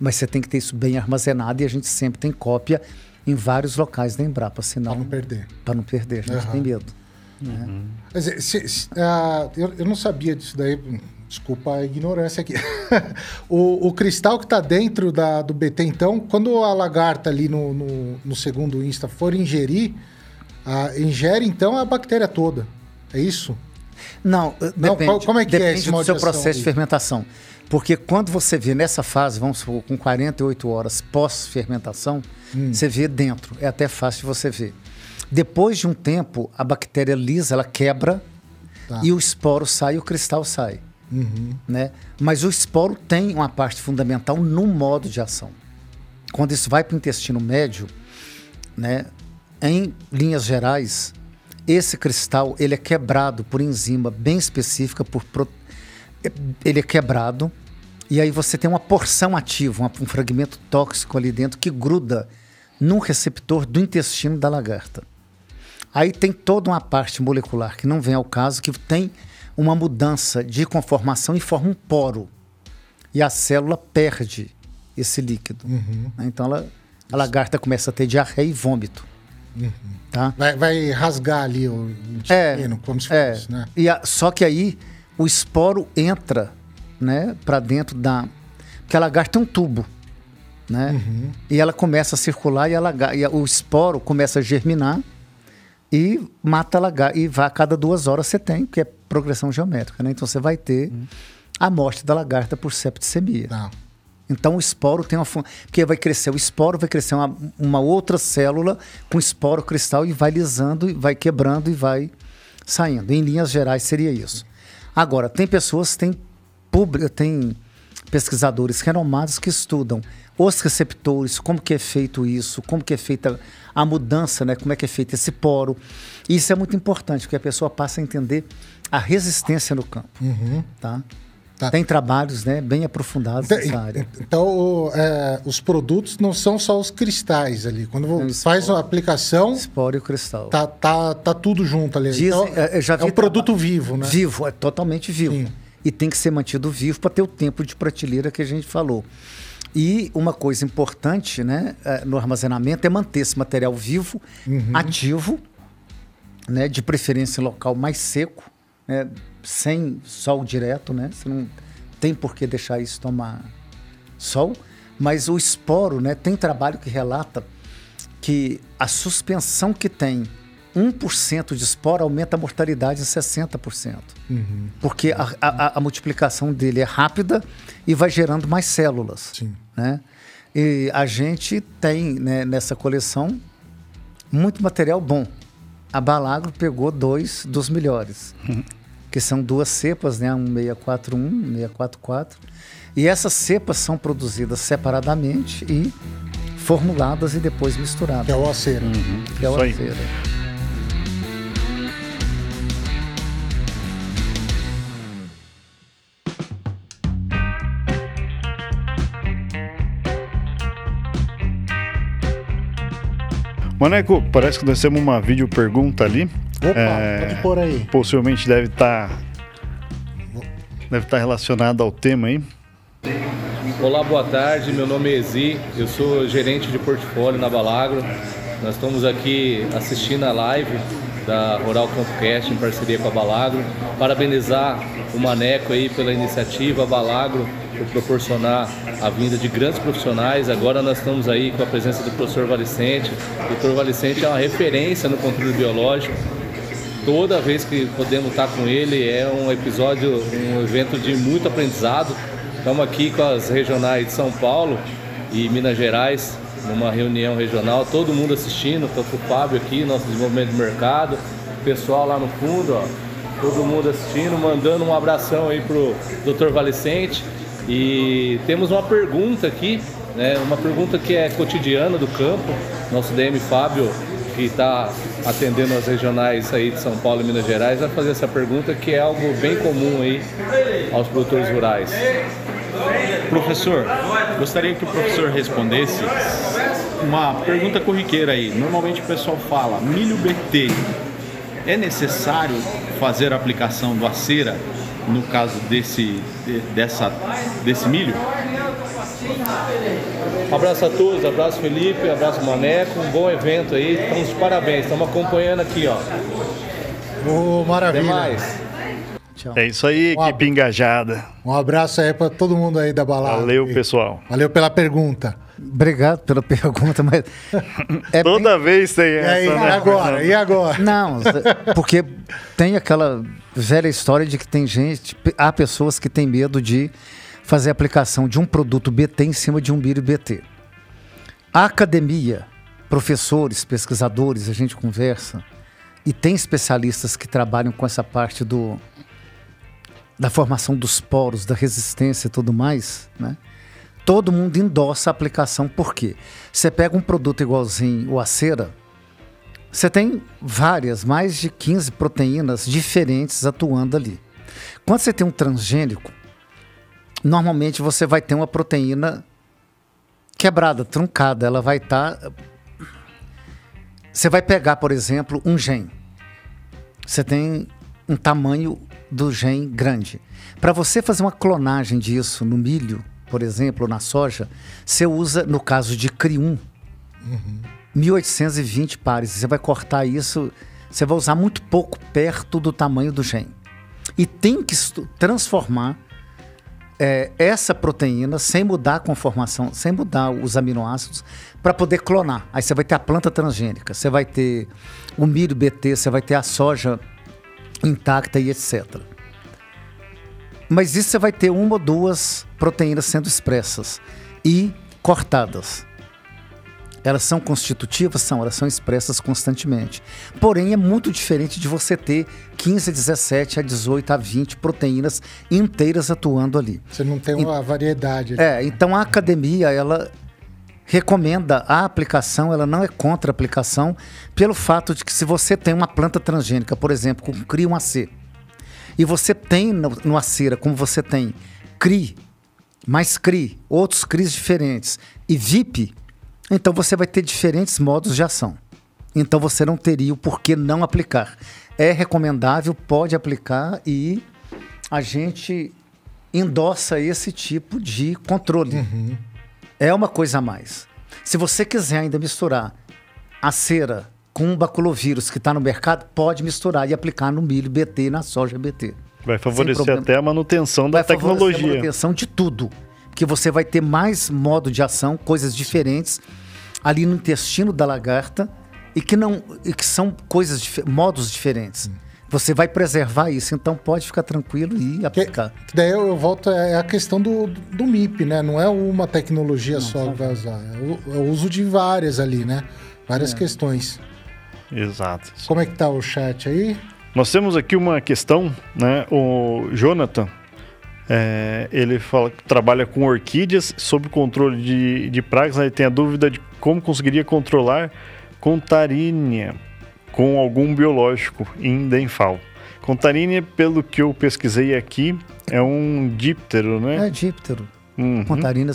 Mas você tem que ter isso bem armazenado e a gente sempre tem cópia em vários locais da Embrapa, senão Pra não perder. para não perder, a gente Aham. tem medo. Quer dizer, se- se- ah, eu, eu não sabia disso daí. Desculpa a ignorância aqui. o, o cristal que está dentro da, do BT, então, quando a lagarta ali no, no, no segundo Insta for ingerir, ah, ingere então a bactéria toda. É isso? Não, eh, Não, depende, qual- como é que é depende esse do seu processo aí? de fermentação. Porque quando você vê nessa fase, vamos supor, com 48 horas pós-fermentação, Hum. você vê dentro. É até fácil de você ver. Depois de um tempo, a bactéria lisa, ela quebra Tá. e o esporo sai e o cristal sai. Né? Mas o esporo tem uma parte fundamental no modo de ação. Quando isso vai para o intestino médio, né, em linhas gerais, esse cristal ele é quebrado por enzima bem específica, por pro- ele é quebrado e aí você tem uma porção ativa, um fragmento tóxico ali dentro que gruda num receptor do intestino da lagarta. Aí tem toda uma parte molecular que não vem ao caso, que tem uma mudança de conformação e forma um poro. E a célula perde esse líquido. né? Então ela, a lagarta começa a ter diarreia e vômito. Tá? Vai, vai rasgar ali o intestino, como se é. fosse, né? E a- só que aí o esporo entra, né, para dentro da, porque a lagarta tem um tubo, né? Uhum. E ela começa a circular e, a lagar, e o esporo começa a germinar e mata a lagarta e vai a cada duas horas você tem, que é progressão geométrica, né? Então você vai ter a morte da lagarta por septicemia. Tá. Então o esporo tem uma fun... porque vai crescer o esporo, vai crescer uma, uma outra célula com esporo cristal e vai lisando, e vai quebrando e vai saindo. Em linhas gerais seria isso. Agora, tem pessoas, tem público, tem pesquisadores renomados que estudam os receptores, como que é feito isso, como que é feita a mudança, né? Como é que é feito esse poro. Isso é muito importante, porque a pessoa passa a entender a resistência no campo, tá? Tá. Tem trabalhos, né, bem aprofundados Então, nessa área. então, o- é, os produtos não são só os cristais ali. Quando É faz a aplicação, Esporo e o cristal. tá, tá, tá tudo junto ali. Então, é, já é um produto vivo, né? Vivo, é totalmente vivo. Sim. E tem que ser mantido vivo para ter o tempo de prateleira que a gente falou. E uma coisa importante né, eh, no armazenamento é manter esse material vivo, Uhum. ativo, né, de preferência em local mais seco, né, sem sol direto, né? Você não tem por que deixar isso tomar sol. Mas o esporo, né, tem trabalho que relata que a suspensão que tem 1% de esporo aumenta a mortalidade em 60%. Porque a, a- a multiplicação dele é rápida e vai gerando mais células. Sim. Né? E a gente tem né, nessa coleção muito material bom. A Balagro pegou dois dos melhores, que são duas cepas, né? Um 641, um 644. E essas cepas são produzidas separadamente e formuladas e depois misturadas. Que é o acero. Que é o Isso Maneco, parece que nós temos uma vídeo pergunta ali. Opa, É, pode pôr aí. Possivelmente deve estar deve estar relacionada ao tema aí. Olá, boa tarde. Meu nome é Ezi, eu sou gerente de portfólio na Balagro. Nós estamos aqui assistindo a live da Rural Campcast em parceria com a Balagro. Parabenizar o Maneco aí pela iniciativa, a Balagro por proporcionar a vinda de grandes profissionais. Agora nós estamos aí com a presença do professor Valicente. O professor Valicente é uma referência no controle biológico toda vez que podemos estar com ele é um episódio, um evento de muito aprendizado. Estamos aqui com as regionais de São Paulo e Minas Gerais, numa reunião regional, todo mundo assistindo, tanto o Fábio aqui, nosso desenvolvimento de mercado, pessoal lá no fundo, ó, todo mundo assistindo, mandando um abração aí pro Dr. Valicente. E temos uma pergunta aqui, né, uma pergunta que é cotidiana do campo. Nosso DM Fábio que está atendendo as regionais aí de São Paulo e Minas Gerais, vai fazer essa pergunta que é algo bem comum aí aos produtores rurais. Professor, gostaria que o professor respondesse uma pergunta corriqueira aí. Normalmente o pessoal fala, milho BT, é necessário fazer a aplicação do acera no caso desse, de- dessa, desse milho? Abraço a todos, abraço Felipe, abraço Maneco, um bom evento aí, estamos parabéns, estamos acompanhando aqui, ó. Até maravilha. mais. Tchau. É isso aí, Ó, equipe engajada. Um abraço aí pra todo mundo aí da balada. Valeu, aí. pessoal. Valeu pela pergunta. Obrigado pela pergunta, mas é bem- Toda vez tem E essa, aí, né? e agora? E agora? Não, porque tem aquela velha história de que tem gente, há pessoas que têm medo de fazer a aplicação de um produto BT em cima de um milho BT. A academia, professores, pesquisadores, a gente conversa e tem especialistas que trabalham com essa parte do da formação dos poros, da resistência e tudo mais, né? Todo mundo endossa a aplicação, por quê? Você pega um produto igualzinho o acera, você tem várias, mais de 15 proteínas diferentes atuando ali. Quando você tem um transgênico, normalmente você vai ter uma proteína quebrada, truncada. Ela vai estar. Você vai pegar, por exemplo, um gene. Você tem um tamanho do gene grande. Para você fazer uma clonagem disso no milho, por exemplo, na soja, você usa, no caso de CRI1, 1820 pares. Você vai cortar isso, você vai usar muito pouco perto do tamanho do gene. E tem que transformar é, essa proteína sem mudar a conformação, sem mudar os aminoácidos, para poder clonar. Aí você vai ter a planta transgênica, você vai ter o milho BT, você vai ter a soja intacta e etc. Mas isso você vai ter uma ou duas proteínas sendo expressas e cortadas. Elas são constitutivas? São, elas são expressas constantemente. Porém, é muito diferente de você ter 15, 17, a 18, a 20 proteínas inteiras atuando ali. Você não tem uma e, variedade. Ali. É, então a academia, ela recomenda a aplicação, ela não é contra a aplicação, pelo fato de que se você tem uma planta transgênica, por exemplo, com CRI 1AC, e você tem no, acera, como você tem CRI, mais CRI, outros CRIs diferentes, e VIP, então você vai ter diferentes modos de ação. Então você não teria o porquê não aplicar. É recomendável, pode aplicar e a gente endossa esse tipo de controle. Uhum. É uma coisa a mais. Se você quiser ainda misturar a cera com o baculovírus que está no mercado, pode misturar e aplicar no milho BT e na soja BT. Vai favorecer até a manutenção da vai tecnologia. a manutenção de tudo que você vai ter mais modo de ação, coisas diferentes ali no intestino da lagarta e que não e que são coisas modos diferentes. Hum. Você vai preservar isso, então pode ficar tranquilo e aplicar. Que, daí eu volto é a questão do, do MIP, né? Não é uma tecnologia não, só que vai usar, é o, é o, uso de várias ali, né? Várias é. questões. Exato. Como é que tá o chat aí? Nós temos aqui uma questão, né? O Jonathan é, ele fala que trabalha com orquídeas sob controle de, de pragas. Ele tem a dúvida de como conseguiria controlar contarínia com algum biológico em Denfal. Contarínia, pelo que eu pesquisei aqui, é um díptero, né? É díptero. Uhum. Contarina,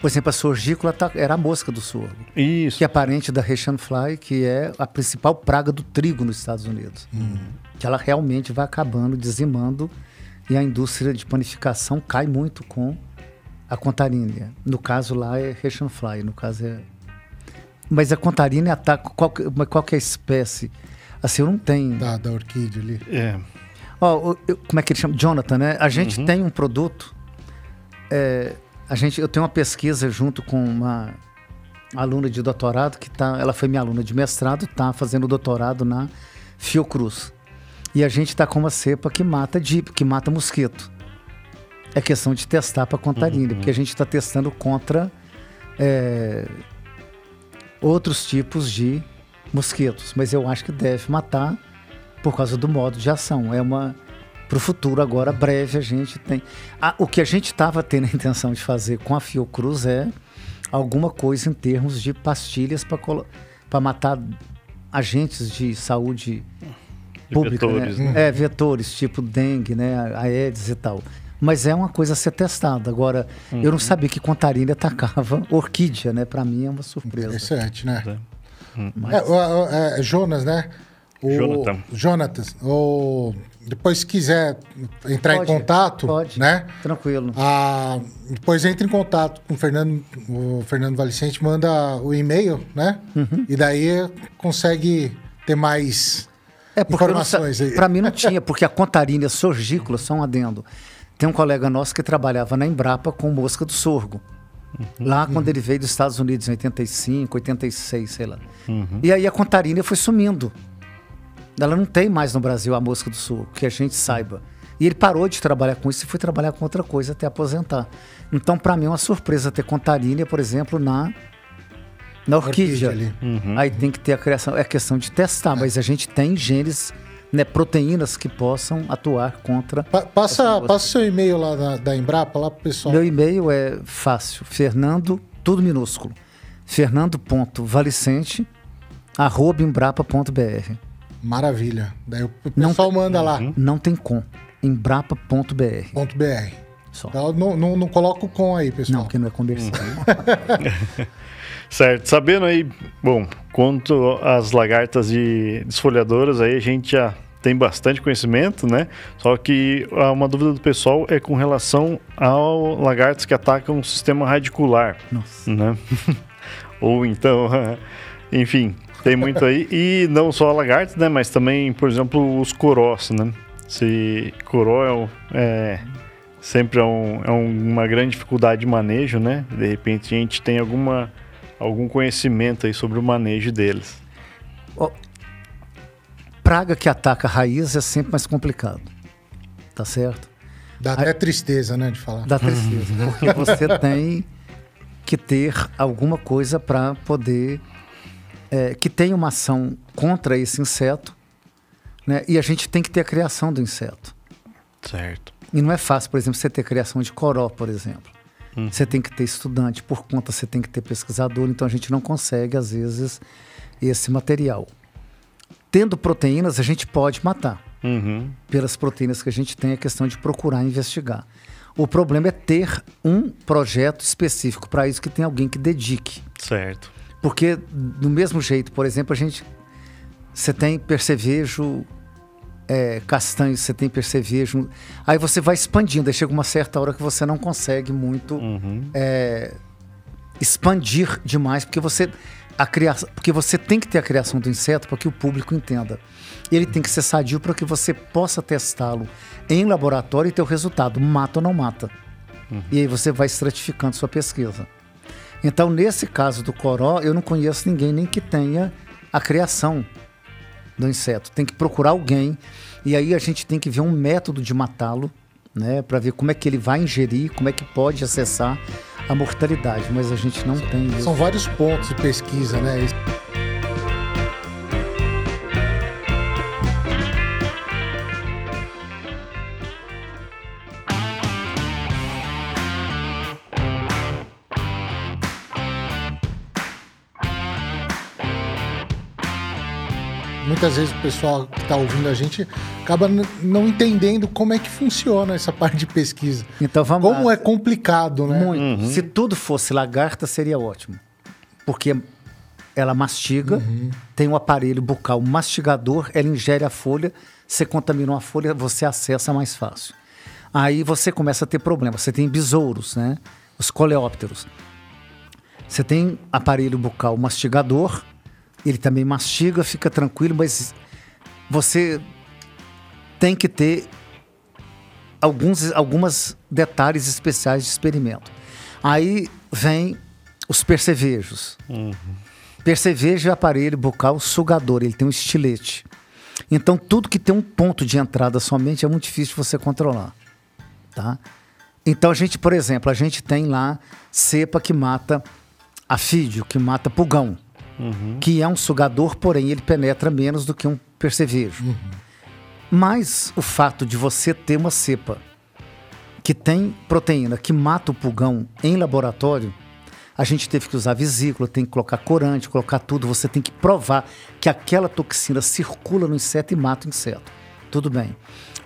por exemplo, a sorgícula tá, era a mosca do sorgo. Isso. Que é parente da Russian Fly, que é a principal praga do trigo nos Estados Unidos. Uhum. Que ela realmente vai acabando, dizimando e a indústria de panificação cai muito com a contarínia. No caso lá é Russian Fly, no caso é... Mas a contarínia ataca qual, qualquer espécie. Assim, eu não tenho... Da, da orquídea ali. É. Ó, como é que ele chama? Jonathan, né? A gente uhum. tem um produto... É, a gente, eu tenho uma pesquisa junto com uma aluna de doutorado que tá, ela foi minha aluna de mestrado, está fazendo doutorado na Fiocruz. E a gente está com uma cepa que mata dip, que mata mosquito. É questão de testar para contarínia, uhum. porque a gente está testando contra é, outros tipos de mosquitos. Mas eu acho que deve matar por causa do modo de ação. É uma para o futuro agora breve a gente tem. Ah, o que a gente estava tendo a intenção de fazer com a Fiocruz é alguma coisa em termos de pastilhas para matar agentes de saúde pública, vetores, né? né? É, vetores, tipo dengue, né? Aedes e tal. Mas é uma coisa a ser testada. Agora, uhum. eu não sabia que Contarina atacava orquídea, né? Para mim é uma surpresa. Interessante, né? É. Uhum. Mas... É, é, Jonas, né? O Jonathan. Jonatas. O... Depois, se quiser entrar pode, em contato, pode. né? Tranquilo. Ah, depois entre em contato com o Fernando, o Fernando Valicente, manda o e-mail, né? Uhum. E daí consegue ter mais é, porque para mim não tinha, porque a contarínia sorgícola, só um adendo. Tem um colega nosso que trabalhava na Embrapa com mosca do sorgo. Uhum. Lá quando uhum. ele veio dos Estados Unidos em 85, 86, sei lá. Uhum. E aí a contarínia foi sumindo. Ela não tem mais no Brasil a mosca do sorgo, que a gente saiba. E ele parou de trabalhar com isso e foi trabalhar com outra coisa até aposentar. Então, para mim, é uma surpresa ter contarínia, por exemplo, na na orquídea. orquídea uhum. Aí tem que ter a criação. É questão de testar, é. mas a gente tem genes, né, proteínas que possam atuar contra. Pa passa, passa seu e-mail lá da, da Embrapa lá pro pessoal. Meu e-mail é fácil. Fernando, tudo minúsculo. Fernando.valicente, arroba embrapa.br. Maravilha. Daí o pessoal não, manda lá. Não tem com. Embrapa.br. .br. Só. Então, não, não, não coloca o com aí, pessoal. Não, porque não é comercial. Certo. Sabendo aí, bom, quanto às lagartas de desfolhadoras, aí a gente já tem bastante conhecimento, né? Só que uma dúvida do pessoal é com relação ao lagartos que atacam o sistema radicular, Nossa. né? Ou então Enfim, tem muito aí. E não só lagartos, né? Mas também, por exemplo, os corós, né? Se coró é, um- é sempre é, um- é um- uma grande dificuldade de manejo, né? De repente a gente tem alguma, algum conhecimento aí sobre o manejo deles. Praga que ataca a raiz é sempre mais complicado. Tá certo? Dá até tristeza, né, de falar. Dá tristeza, porque você tem que ter alguma coisa para poder é, que tenha uma ação contra esse inseto, né? E a gente tem que ter a criação do inseto. Certo. E não é fácil, por exemplo, você ter criação de coró, por exemplo. Você tem que ter estudante, por conta você tem que ter pesquisador, então a gente não consegue, às vezes, esse material. Tendo proteínas, a gente pode matar. Uhum. Pelas proteínas que a gente tem, é questão de procurar investigar. O problema é ter um projeto específico para isso que tem alguém que dedique. Certo. Porque, do mesmo jeito, por exemplo, a gente. Você tem percevejo é, castanho, você tem percevejo. Aí você vai expandindo, aí chega uma certa hora que você não consegue muito é, expandir demais, porque você. A criação, porque você tem que ter a criação do inseto para que o público entenda. Ele tem que ser sadio para que você possa testá-lo em laboratório e ter o resultado, mata ou não mata. E aí você vai estratificando sua pesquisa. Então, nesse caso do coró, eu não conheço ninguém nem que tenha a criação do inseto. Tem que procurar alguém e aí a gente tem que ver um método de matá-lo, né, para ver como é que ele vai ingerir, como é que pode acessar a mortalidade, mas a gente não tem isso. São vários pontos de pesquisa, né? Muitas vezes o pessoal que está ouvindo a gente acaba não entendendo como é que funciona essa parte de pesquisa. Então vamos Como lá. é complicado, né? Muito. Se tudo fosse lagarta, seria ótimo. Porque ela mastiga, tem um aparelho bucal mastigador, ela ingere a folha, você contaminou a folha, você acessa mais fácil. Aí você começa a ter problema. Você tem besouros, né? Os coleópteros. Você tem aparelho bucal mastigador, ele também mastiga, fica tranquilo, mas você tem que ter alguns algumas detalhes especiais de experimento. Aí vem os percevejos. Percevejo é aparelho bucal sugador, ele tem um estilete. Então tudo que tem um ponto de entrada somente é muito difícil de você controlar, tá? Então a gente, por exemplo, a gente tem lá cepa que mata afídio, que mata pulgão, que é um sugador, porém ele penetra menos do que um percevejo. Mas o fato de você ter uma cepa que tem proteína que mata o pulgão em laboratório, a gente teve que usar vesícula, tem que colocar corante, colocar tudo. Você tem que provar que aquela toxina circula no inseto e mata o inseto. Tudo bem.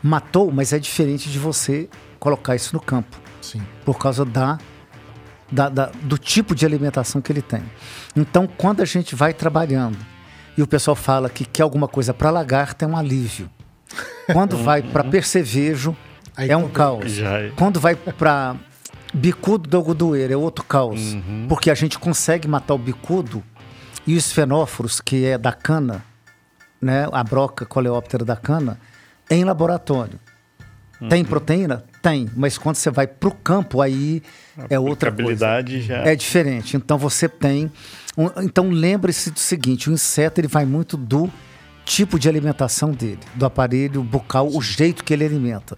Matou, mas é diferente de você colocar isso no campo Sim. por causa da, da- da- do tipo de alimentação que ele tem. Então, quando a gente vai trabalhando e o pessoal fala que quer alguma coisa para lagarta, é um alívio. Quando vai para percevejo, Aí é um caos. Já é. Quando vai para bicudo do algodoeiro, é outro caos. Porque a gente consegue matar o bicudo e os fenóforos, que é da cana, né, a broca coleóptera da cana, em laboratório. Tem proteína? Tem, mas quando você vai para o campo, aí é outra coisa. Já. É diferente. Então você tem. um- então lembre-se do seguinte: o inseto ele vai muito do tipo de alimentação dele, do aparelho bucal, o jeito que ele alimenta.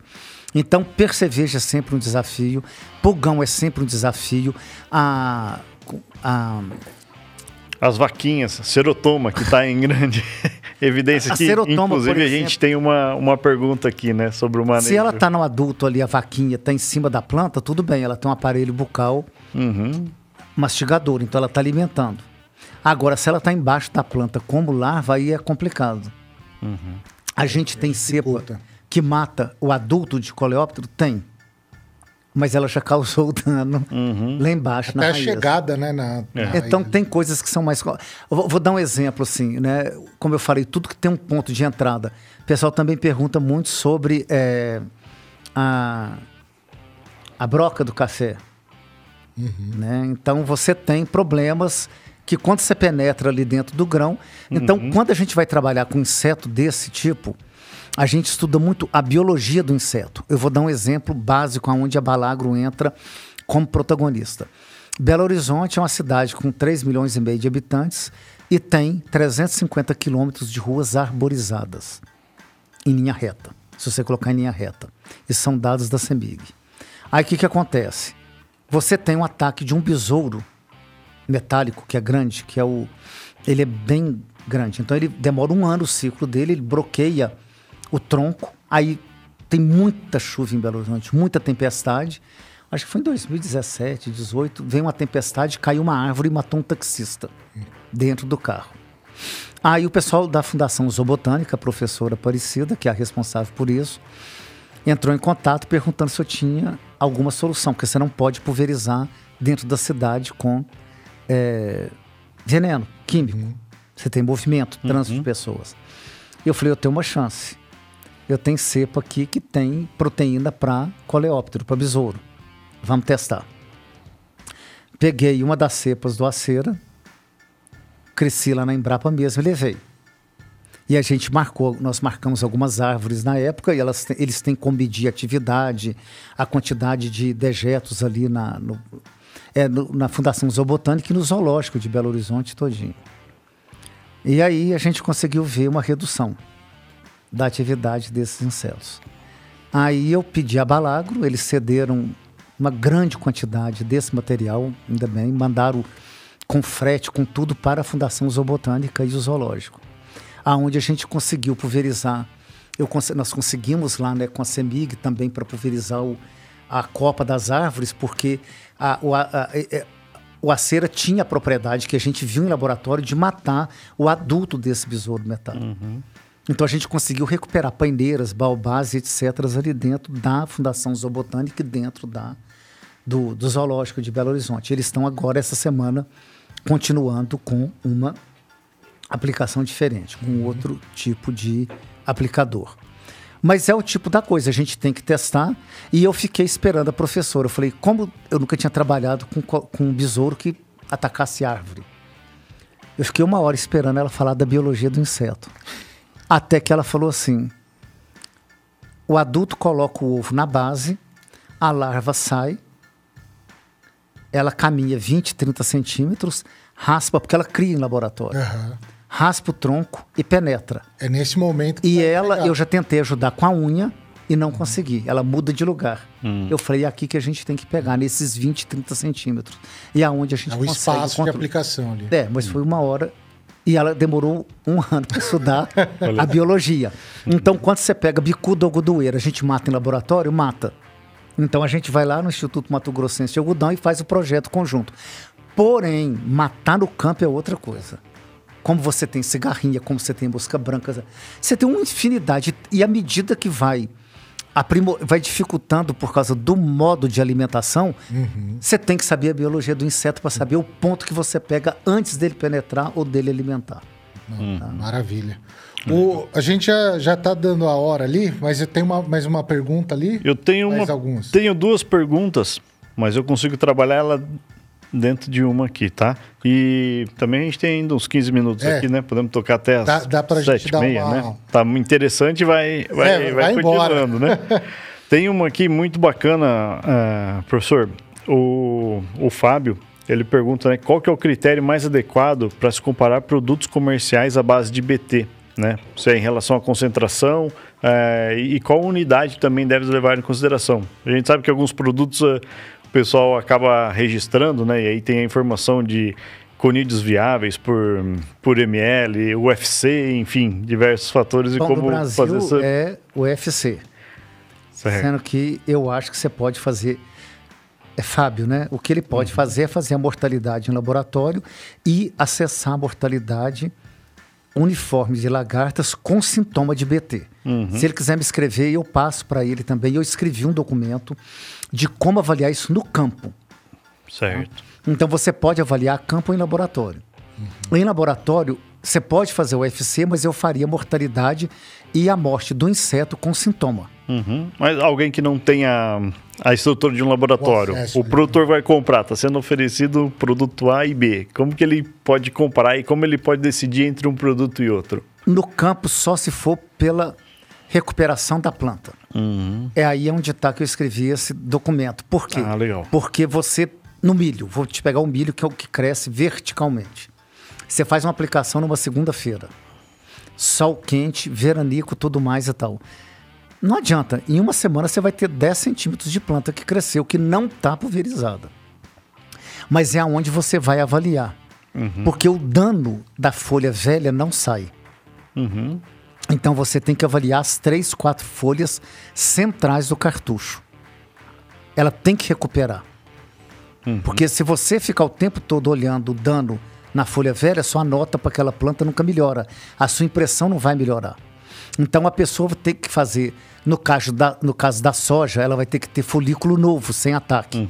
Então, perceveja é sempre um desafio, pulgão é sempre um desafio, a, a, As vaquinhas, serotoma, que está em grande evidência aqui. Inclusive, a gente tem uma, uma pergunta aqui, né, sobre o manejo. se ela está no adulto ali, a vaquinha está em cima da planta, tudo bem, ela tem um aparelho bucal Uhum. mastigador, então ela está alimentando. Agora, se ela está embaixo da planta como larva, aí é complicado. A gente tem cepa que mata o adulto de coleóptero? Tem. Mas ela já causou dano lá embaixo, na Até a raiz. chegada, né? Na, na Então raiz. tem coisas que são mais. vou, vou dar um exemplo assim, né? Como eu falei, tudo que tem um ponto de entrada. O pessoal também pergunta muito sobre é, a, a broca do café. Né? Então você tem problemas que quando você penetra ali dentro do grão, então quando a gente vai trabalhar com inseto desse tipo, a gente estuda muito a biologia do inseto. Eu vou dar um exemplo básico onde a Balagro entra como protagonista. Belo Horizonte é uma cidade com 3 milhões e meio de habitantes e tem 350 quilômetros de ruas arborizadas em linha reta, se você colocar em linha reta. E são dados da CEMIG. Aí o que, que acontece? Você tem um ataque de um besouro metálico, que é grande, que é o. Ele é bem grande. Então ele demora um ano o ciclo dele, ele bloqueia o tronco. Aí tem muita chuva em Belo Horizonte, muita tempestade. Acho que foi em 2017, 2018, veio uma tempestade, caiu uma árvore e matou um taxista dentro do carro. Aí o pessoal da Fundação Zoobotânica, a professora Aparecida, que é a responsável por isso, entrou em contato perguntando se eu tinha alguma solução, porque você não pode pulverizar dentro da cidade com é, veneno químico. Você tem movimento, trânsito de pessoas. E eu falei, eu tenho uma chance. Eu tenho cepa aqui que tem proteína para coleóptero, para besouro. Vamos testar. Peguei uma das cepas do acera, cresci lá na Embrapa mesmo e levei. E a gente marcou, nós marcamos algumas árvores na época e elas, eles têm como medir a atividade, a quantidade de dejetos ali na, no- é, no- na Fundação Zoobotânica e no Zoológico de Belo Horizonte todinho. E aí a gente conseguiu ver uma redução da atividade desses insetos. Aí eu pedi a Balagro, eles cederam uma grande quantidade desse material, ainda bem, mandaram com frete, com tudo para a Fundação Zoobotânica e o Zoológico. Aonde a gente conseguiu pulverizar. Eu, nós conseguimos lá né, com a CEMIG também para pulverizar o- a copa das árvores, porque a, a, a- é- é- o acera tinha a propriedade que a gente viu em laboratório de matar o adulto desse besouro metálico. Então a gente conseguiu recuperar paineiras, baobás etc. ali dentro da Fundação Zoobotânica e dentro da, do, do Zoológico de Belo Horizonte. Eles estão agora, essa semana, continuando com uma aplicação diferente, com outro tipo de aplicador. Mas é o tipo da coisa, a gente tem que testar. E eu fiquei esperando a professora. Eu falei, como eu nunca tinha trabalhado com, co- com um besouro que atacasse árvore. Eu fiquei uma hora esperando ela falar da biologia do inseto. Até que ela falou assim: o adulto coloca o ovo na base, a larva sai, ela caminha 20, 30 centímetros, raspa, porque ela cria em laboratório, Aham. raspa o tronco e penetra. É nesse momento que E ela, pegar. eu já tentei ajudar com a unha e não consegui. Ela muda de lugar. Eu falei, é aqui que a gente tem que pegar, nesses 20, 30 centímetros. E aonde a gente É o consegue espaço de aplicação ali. É, mas foi uma hora e ela demorou um ano para estudar a biologia. Então, quando você pega bicudo algodoeiro, a gente mata em laboratório? Mata. Então, a gente vai lá no Instituto Mato Grossense de Algodão e faz o projeto conjunto. Porém, matar no campo é outra coisa. Como você tem cigarrinha, como você tem mosca branca, você tem uma infinidade. E à medida que vai aprimo- vai dificultando por causa do modo de alimentação, você tem que saber a biologia do inseto para saber o ponto que você pega antes dele penetrar ou dele alimentar. Maravilha. O, a gente já, já tá dando a hora ali, mas eu tenho uma, mais uma pergunta ali. Eu tenho Mais uma, algumas. tenho duas perguntas, mas eu consigo trabalhar ela dentro de uma aqui, tá? E também a gente tem ainda uns 15 minutos É. aqui, né? Podemos tocar até as Dá- dá pra gente sete e dar meia, uma- né? Tá interessante, vai, vai, É, vai, vai continuando, né? tem uma aqui muito bacana, ah, professor. O, o Fábio, ele pergunta, né? Qual que é o critério mais adequado para se comparar produtos comerciais à base de BT? Né? Se é em relação à concentração eh, e e qual unidade também deve levar em consideração. A gente sabe que alguns produtos eh, o pessoal acaba registrando, né? E aí tem a informação de conídeos viáveis por, por ml, UFC, enfim, diversos fatores e Bom, como Brasil fazer essa... é o UFC. Certo. Sendo que eu acho que você pode fazer. É Fábio, né? O que ele pode fazer é fazer a mortalidade em laboratório e acessar a mortalidade uniforme de lagartas com sintoma de BT. Se ele quiser me escrever, eu passo para ele também. Eu escrevi um documento de como avaliar isso no campo. certo. Então você pode avaliar campo em laboratório. Em laboratório, você pode fazer o UFC, mas eu faria a mortalidade e a morte do inseto com sintoma. Uhum. Mas alguém que não tenha a estrutura de um laboratório. O acesso, O né? produtor vai comprar, está sendo oferecido produto A e B. Como que ele pode comparar e como ele pode decidir entre um produto e outro? No campo, só se for pela recuperação da planta. É aí onde está que eu escrevi esse documento. Por quê? Ah, legal. Porque você, no milho, vou te pegar o milho, que é o que cresce verticalmente. Você faz uma aplicação numa segunda-feira. Sol quente, veranico, tudo mais e tal. Não adianta. Em uma semana você vai ter 10 centímetros de planta que cresceu, que não está pulverizada. Mas é aonde você vai avaliar. Porque o dano da folha velha não sai. Então você tem que avaliar as três, quatro folhas centrais do cartucho. Ela tem que recuperar. Porque se você ficar o tempo todo olhando o dano na folha velha, sua nota para aquela planta nunca melhora. A sua impressão não vai melhorar. Então a pessoa vai ter que fazer, no caso da, no caso da soja, ela vai ter que ter folículo novo, sem ataque.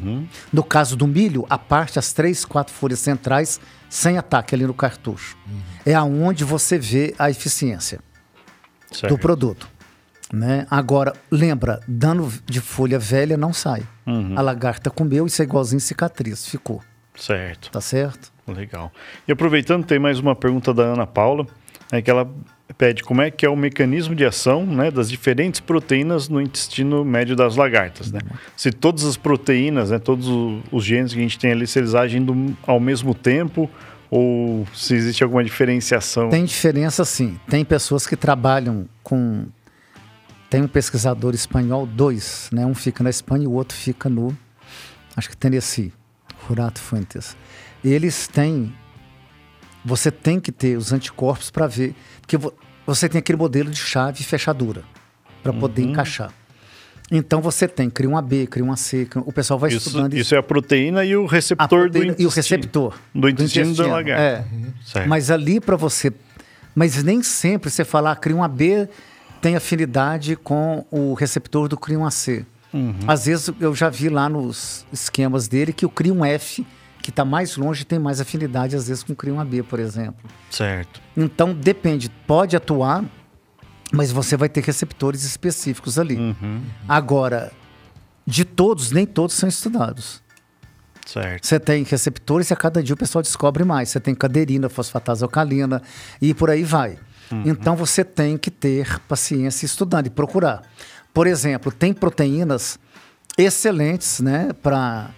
No caso do milho, a parte, as três, quatro folhas centrais, sem ataque ali no cartucho. É aonde você vê a eficiência Certo. do produto. Né? Agora, lembra, dano de folha velha não sai. A lagarta comeu, isso é igualzinho cicatriz, ficou. Certo. Tá certo? Legal. E aproveitando, tem mais uma pergunta da Ana Paula, né, que ela pede como é que é o mecanismo de ação né, das diferentes proteínas no intestino médio das lagartas. Né? Se todas as proteínas, né, todos os genes que a gente tem ali, se eles agem do- ao mesmo tempo ou se existe alguma diferenciação. Tem diferença sim. Tem pessoas que trabalham com. Tem um pesquisador espanhol, dois, né? Um fica na Espanha e o outro fica no. Acho que Tennessee, Rurato Fuentes. Eles têm. Você tem que ter os anticorpos para ver. Porque vo- você tem aquele modelo de chave e fechadura para poder encaixar. Então você tem, cria um AB, cria um AC, cria- o pessoal vai Isso, estudando isso é a proteína e o receptor do intestino. e o receptor Do intestino da lagarta. É. Certo. Mas ali para você, mas nem sempre você falar cria um AB tem afinidade com o receptor do cria um AC. Uhum. Às vezes eu já vi lá nos esquemas dele que o cria um F que está mais longe tem mais afinidade às vezes com o cria um AB, por exemplo. Certo. Então depende, pode atuar, mas você vai ter receptores específicos ali. Uhum. Agora, de todos, nem todos são estudados. Certo. Você tem receptores e a cada dia o pessoal descobre mais. Você tem caderina, fosfatase alcalina e por aí vai. Então você tem que ter paciência estudando e procurar. Por exemplo, tem proteínas excelentes, né? Para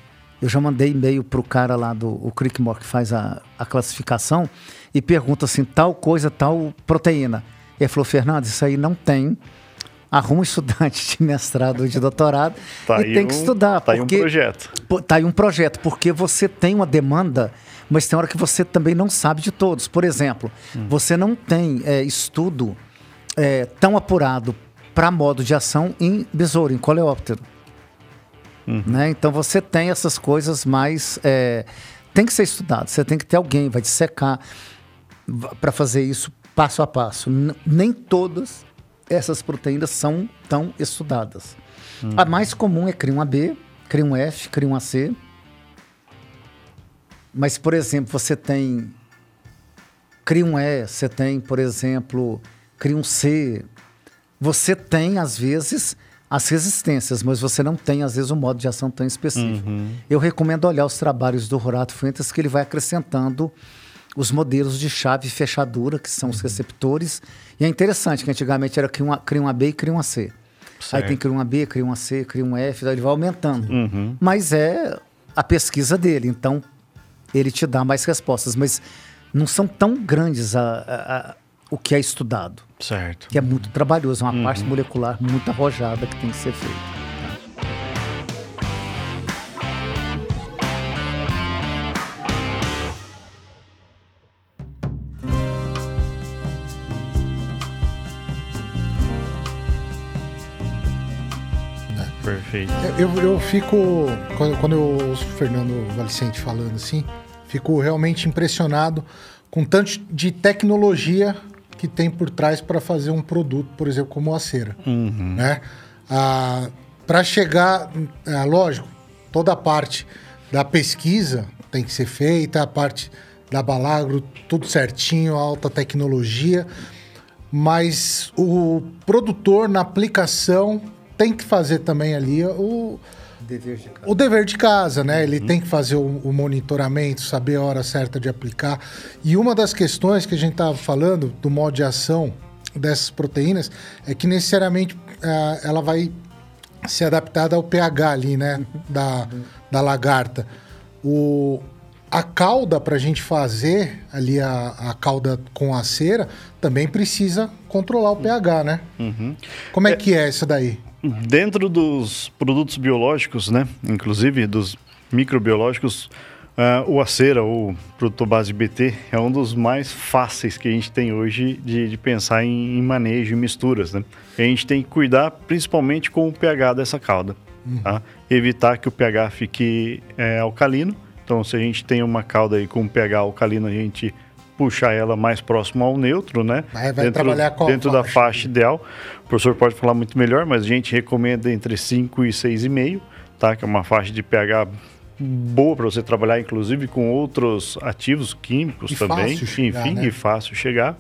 eu já mandei e-mail para o cara lá do o Crickmore que faz a, a classificação e pergunta assim tal coisa, tal proteína. Ele falou, Fernando, isso aí não tem. Arruma um estudante de mestrado ou de doutorado Tá e tem que um- estudar. tá aí um projeto. Pô, Tá aí um projeto, porque você tem uma demanda, mas tem hora que você também não sabe de todos. Por exemplo, você não tem é, estudo é, tão apurado para modo de ação em besouro, em coleóptero. Né? Então você tem essas coisas mais. é, tem que ser estudado, você tem que ter alguém, vai dissecar para fazer isso passo a passo. N- nem todas essas proteínas são tão estudadas. A mais comum é cria um AB, cria um F, cria um AC. Mas, por exemplo, você tem cria um E, você tem, por exemplo, cria um C. Você tem, às vezes, as resistências, mas você não tem, às vezes, um modo de ação tão específico. Eu recomendo olhar os trabalhos do Horato Fuentes, que ele vai acrescentando os modelos de chave e fechadura, que são os receptores. E é interessante que antigamente era cria um, A- cria um AB e cria um AC. Aí tem cria um AB, cria um AC, cria um F, daí ele vai aumentando. Mas é a pesquisa dele, então ele te dá mais respostas. Mas não são tão grandes a- a- a- o que é estudado, Certo. que é muito trabalhoso, é uma parte molecular muito arrojada que tem que ser feita. Perfeito. Eu, eu fico, quando, quando eu ouço o Fernando Valicente falando assim, fico realmente impressionado com tanto de tecnologia que tem por trás para fazer um produto, por exemplo, como a cera. Né? Ah, para chegar, ah, lógico, toda a parte da pesquisa tem que ser feita, a parte da Balagro, tudo certinho, alta tecnologia, mas o produtor na aplicação tem que fazer também ali o, Dever de casa. o dever de casa, né? Ele tem que fazer o, o monitoramento, saber a hora certa de aplicar. E uma das questões que a gente estava falando do modo de ação dessas proteínas é que necessariamente ah, ela vai ser adaptada ao pH ali, né? Da, da lagarta. O, a cauda para a gente fazer ali a, a cauda com a cera também precisa controlar o pH, né? Como é, que é isso daí? Dentro dos produtos biológicos, né, inclusive dos microbiológicos, ah, o acera, ou produto base BT, é um dos mais fáceis que a gente tem hoje de, de pensar em, em manejo e misturas. Né? A gente tem que cuidar principalmente com o pH dessa calda. tá? Evitar que o pH fique é, alcalino. Então, se a gente tem uma calda aí com pH alcalino, a gente puxar ela mais próximo ao neutro, né? Aí vai dentro trabalhar qual dentro da faixa? faixa ideal. O professor pode falar muito melhor, mas a gente recomenda entre 5 e 6,5, tá? Que é uma faixa de pH boa para você trabalhar, inclusive com outros ativos químicos E também, fácil chegar, enfim, né? e fácil chegar.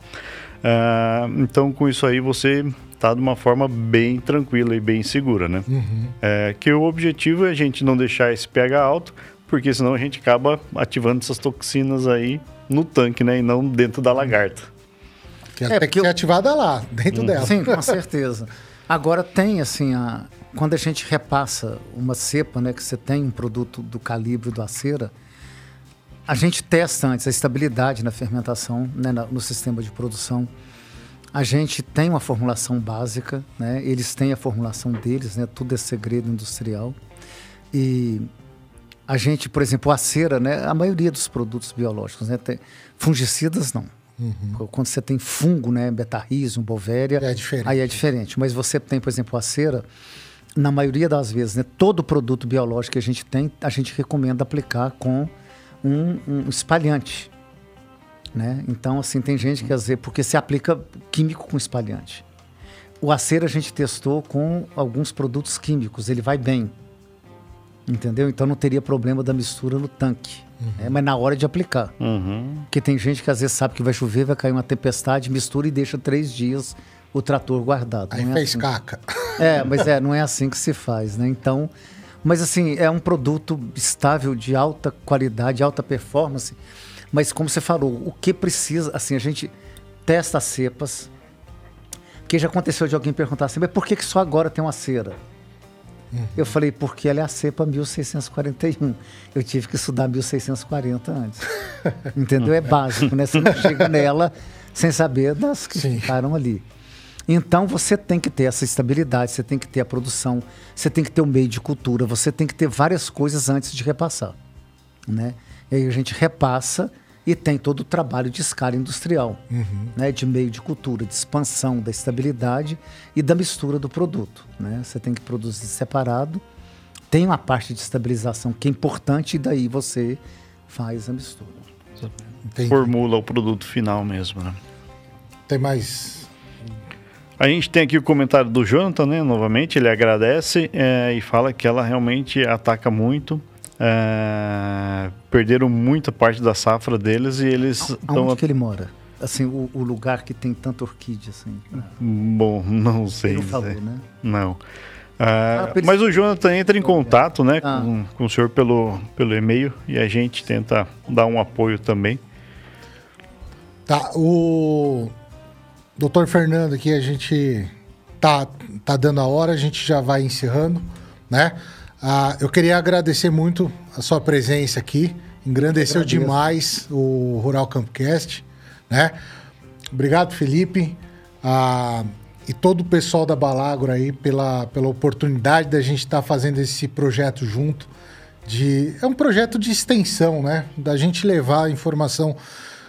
Ah, então, com isso aí, você tá de uma forma bem tranquila e bem segura, né? Uhum. É, que o objetivo é a gente não deixar esse pH alto, porque senão a gente acaba ativando essas toxinas aí no tanque, né? E não dentro da lagarta. Que ela É, porque que eu- ativada lá, dentro dela. Sim, com certeza. Agora tem assim, a, quando a gente repassa uma cepa, né, que você tem um produto do calibre do acera, a gente testa antes a estabilidade na fermentação, né, no sistema de produção. A gente tem uma formulação básica, né? Eles têm a formulação deles, né? Tudo é segredo industrial. E a gente, por exemplo, a cera, né? A maioria dos produtos biológicos, né? Tem, fungicidas não. Quando você tem fungo, né? Betarrhizium, bovéria, É diferente. aí é diferente. Mas você tem, por exemplo, a cera, na maioria das vezes, né? Todo produto biológico que a gente tem, a gente recomenda aplicar com um, um espalhante. Né? Então, assim, tem gente que às vezes, porque se aplica químico com espalhante. O acero a gente testou com alguns produtos químicos, ele vai bem. Entendeu? Então não teria problema da mistura no tanque. né? Mas na hora de aplicar. Uhum. Porque tem gente que às vezes sabe que vai chover, vai cair uma tempestade, mistura e deixa três dias o trator guardado. Aí Não é fez assim. caca. É, mas é, não é assim que se faz, né? Então, mas assim, é um produto estável, de alta qualidade, alta performance. Mas como você falou, o que precisa, assim, a gente testa as cepas. Porque já aconteceu de alguém perguntar assim, mas por que, que só agora tem uma cera? Eu falei, porque ela é a cepa 1641. Eu tive que estudar 1640 antes. Entendeu? É básico, né? Você não chega nela sem saber das que Sim. ficaram ali. Então você tem que ter essa estabilidade, você tem que ter a produção, você tem que ter o meio de cultura, você tem que ter várias coisas antes de repassar. Né? E aí a gente repassa e tem todo o trabalho de escala industrial, né? de meio de cultura, de expansão da estabilidade e da mistura do produto. Né? Você tem que produzir separado, tem uma parte de estabilização que é importante e daí você faz a mistura. Entendi. Formula o produto final mesmo, né? Tem mais. A gente tem aqui o comentário do Jonathan, né? Novamente, ele agradece é, e fala que ela realmente ataca muito. É, perderam muita parte da safra deles e eles estão. Aonde que ele mora? Assim, o, o lugar que tem tanta orquídea, assim. Bom, não sei. Ele não falou, né? Não. Ah, Ah, mas o Jonathan entra em contato né, Ah. com, com o senhor pelo, pelo e-mail e a gente tenta dar um apoio também. Tá, o doutor Fernando aqui, a gente tá, tá dando a hora, a gente já vai encerrando, né? Ah, eu queria agradecer muito a sua presença aqui, engrandeceu demais o Rural Campcast, né? Obrigado, Felipe, ah, e todo o pessoal da Balagro aí pela, pela oportunidade da gente estar fazendo esse projeto junto. De, é um projeto de extensão, né? Da gente levar a informação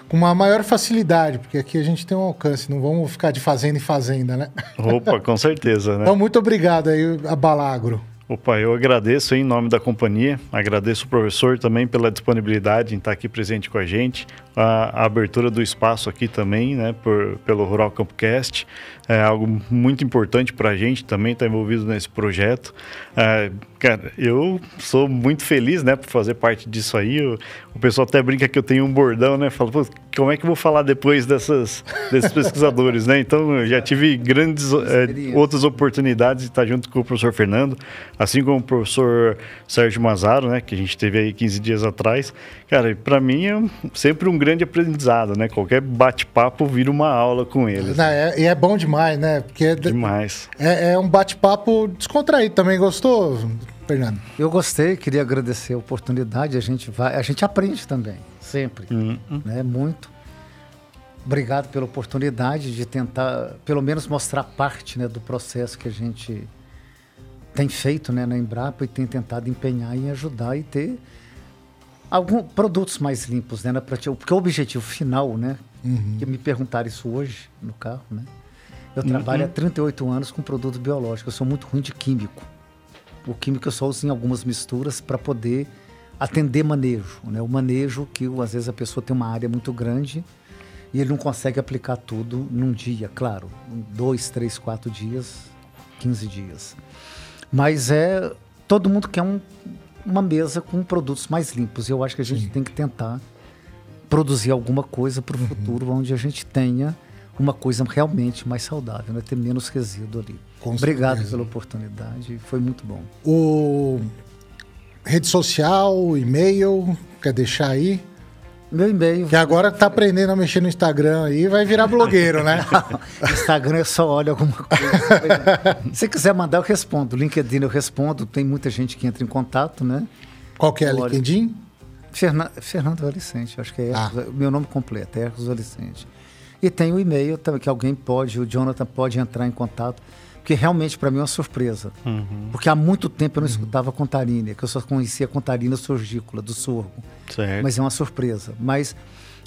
com uma maior facilidade, porque aqui a gente tem um alcance, não vamos ficar de fazenda em fazenda, né? Opa, com certeza, né? Então, muito obrigado aí, a Balagro. Opa, eu agradeço em nome da companhia, agradeço o professor também pela disponibilidade em estar aqui presente com a gente, a, a abertura do espaço aqui também, né, por, pelo Rural Campcast, é algo muito importante para a gente também estar envolvido nesse projeto. É, cara, eu sou muito feliz, né, por fazer parte disso aí. O, o pessoal até brinca que eu tenho um bordão, né, fala, "Pô, como é que eu vou falar depois dessas, desses pesquisadores, né? Então, eu já tive grandes é, outras oportunidades de estar junto com o professor Fernando, assim como o professor Sérgio Mazaro, né, que a gente teve aí 15 dias atrás. Cara, para mim é sempre um grande aprendizado, né? Qualquer bate-papo vira uma aula com eles. Não, é, e é bom demais, né? Porque é, demais. É, é um bate-papo descontraído também, gostou, Fernando? Eu gostei, queria agradecer a oportunidade. A gente vai, a gente aprende também, sempre, uhum. né? Muito. Obrigado pela oportunidade de tentar, pelo menos, mostrar parte né, do processo que a gente tem feito né, na Embrapa e tem tentado empenhar em ajudar e ter alguns produtos mais limpos, né? Porque o objetivo final, né? Uhum. Que me perguntaram isso hoje no carro, né? Eu uhum. trabalho há 38 anos com produto biológico. Eu sou muito ruim de químico. O químico eu só uso em algumas misturas para poder atender manejo, né? O manejo que às vezes a pessoa tem uma área muito grande e ele não consegue aplicar tudo num dia, claro, dois, três, quatro dias, 15 dias. Mas é todo mundo quer um, uma mesa com produtos mais limpos. E eu acho que a gente Sim. tem que tentar produzir alguma coisa para o uhum. futuro onde a gente tenha uma coisa realmente mais saudável, né? ter menos resíduo ali. Com Obrigado certeza. pela oportunidade, foi muito bom. O rede social, e-mail, quer deixar aí? Meu e-mail. Que agora tá aprendendo a mexer no Instagram aí, vai virar blogueiro, né? Instagram eu só olho alguma coisa. Se quiser mandar, eu respondo. LinkedIn eu respondo. Tem muita gente que entra em contato, né? Qual que é? LinkedIn? Ferna... Fernando Valicente, acho que é ah. meu nome completo, é Ercos Valicente. E tem o e-mail também, que alguém pode, o Jonathan pode entrar em contato porque realmente para mim é uma surpresa. Uhum. Porque há muito tempo eu não uhum. escutava contarina, que eu só conhecia contarina surgícola, do sorgo. Certo. Mas é uma surpresa. Mas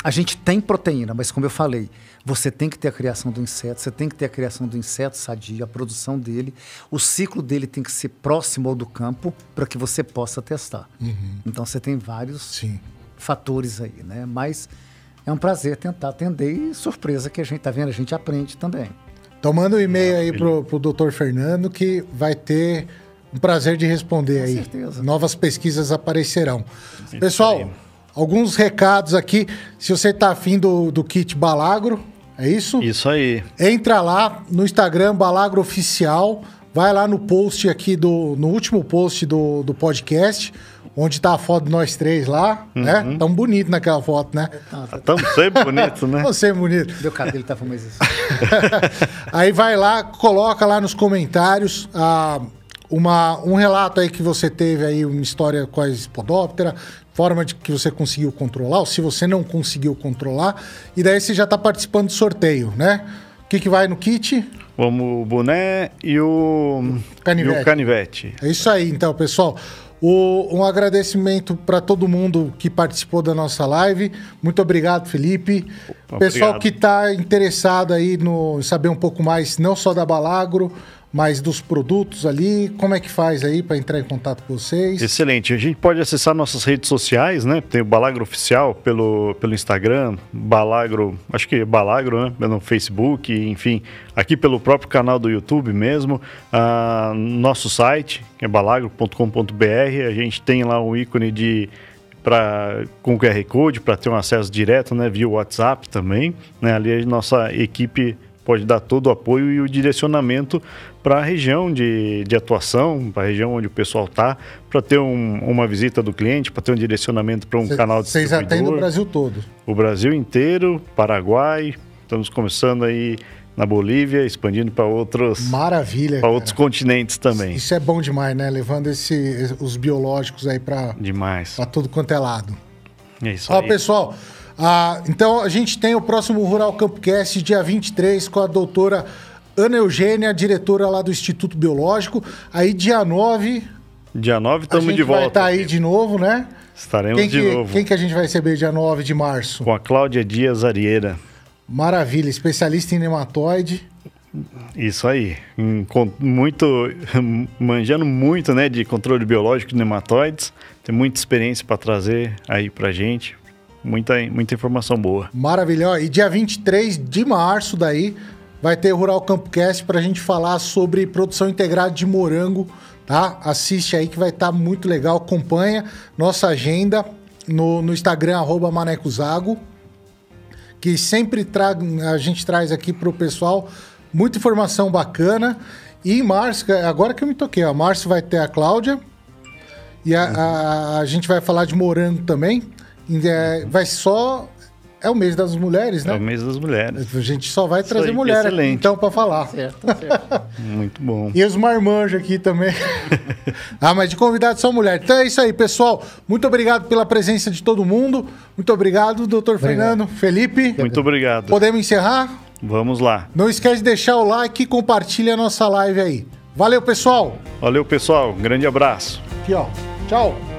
a gente tem proteína, mas como eu falei, você tem que ter a criação do inseto, você tem que ter a criação do inseto sadio, a produção dele, o ciclo dele tem que ser próximo ao do campo para que você possa testar. Uhum. Então você tem vários Sim. fatores aí, né? Mas é um prazer tentar atender e surpresa que a gente está vendo, a gente aprende também. Então manda um e-mail aí pro, pro doutor Fernando que vai ter um prazer de responder Com aí. Certeza. Novas pesquisas aparecerão. Sim, Pessoal, alguns recados aqui. Se você tá afim do, do kit Balagro, é isso? Isso aí. Entra lá no Instagram Balagro Oficial. Vai lá no post aqui do. no último post do, do podcast onde tá a foto de nós três lá, uhum. né? Tão bonito naquela foto, né? Estamos sempre bonitos, né? Estamos sempre bonito. Meu cabelo tava mais isso. aí vai lá, coloca lá nos comentários ah, uma, um relato aí que você teve aí, uma história com a Spodoptera, forma de que você conseguiu controlar, ou se você não conseguiu controlar, e daí você já está participando do sorteio, né? O que, que vai no kit? Vamos o boné e o canivete. E o canivete. É isso aí, então, pessoal. O, um agradecimento para todo mundo que participou da nossa live. Muito obrigado, Felipe. Obrigado. Pessoal que está interessado aí no saber um pouco mais, não só da Balagro, mais dos produtos ali. Como é que faz aí para entrar em contato com vocês? Excelente. A gente pode acessar nossas redes sociais, né? Tem o Balagro Oficial pelo, pelo Instagram, Balagro, acho que é Balagro, né? No Facebook, enfim, aqui pelo próprio canal do YouTube mesmo. Ah, nosso site, que é balagro.com.br, a gente tem lá um ícone de para com QR Code para ter um acesso direto, né, via WhatsApp também, né? Ali a nossa equipe pode dar todo o apoio e o direcionamento para a região de, de atuação, para a região onde o pessoal está, para ter um, uma visita do cliente, para ter um direcionamento para um Cê, canal de Vocês atendem o Brasil todo? O Brasil inteiro, Paraguai, estamos começando aí na Bolívia, expandindo para outros maravilha para outros continentes também. Isso é bom demais, né? Levando esse, os biológicos aí para demais para tudo quanto é lado. É isso Ó, aí. pessoal, ah, então a gente tem o próximo Rural Campcast, dia 23, com a doutora Ana Eugênia, diretora lá do Instituto Biológico. Aí dia 9. Dia 9 estamos de volta. Vai estar tá aí de novo, né? Estaremos quem de que, novo. Quem que a gente vai receber dia 9 de março? Com a Cláudia Dias Arieira. Maravilha, especialista em nematóide. Isso aí, muito manjando muito, né, de controle biológico de nematóides. Tem muita experiência para trazer aí para gente muita, muita informação boa. Maravilhoso. E dia 23 de março daí vai ter Rural Campcast para a gente falar sobre produção integrada de morango, tá? Assiste aí que vai estar tá muito legal. Acompanha nossa agenda no, no Instagram, arroba Manecozago, que sempre tra a gente traz aqui para o pessoal muita informação bacana. E em março, agora que eu me toquei, ó, março vai ter a Cláudia. E a, a, a gente vai falar de morango também. É, vai só. É o mês das mulheres, né? É o mês das mulheres. A gente só vai trazer aí, mulher excelente. então para falar. Certo, certo. Muito bom. E os marmanjos aqui também. ah, mas de convidado só mulher. Então é isso aí, pessoal. Muito obrigado pela presença de todo mundo. Muito obrigado, doutor Fernando, Felipe. Muito obrigado. Podemos encerrar? Vamos lá. Não esquece de deixar o like e compartilha a nossa live aí. Valeu, pessoal. Valeu, pessoal. Um grande abraço. Aqui, ó. Tchau.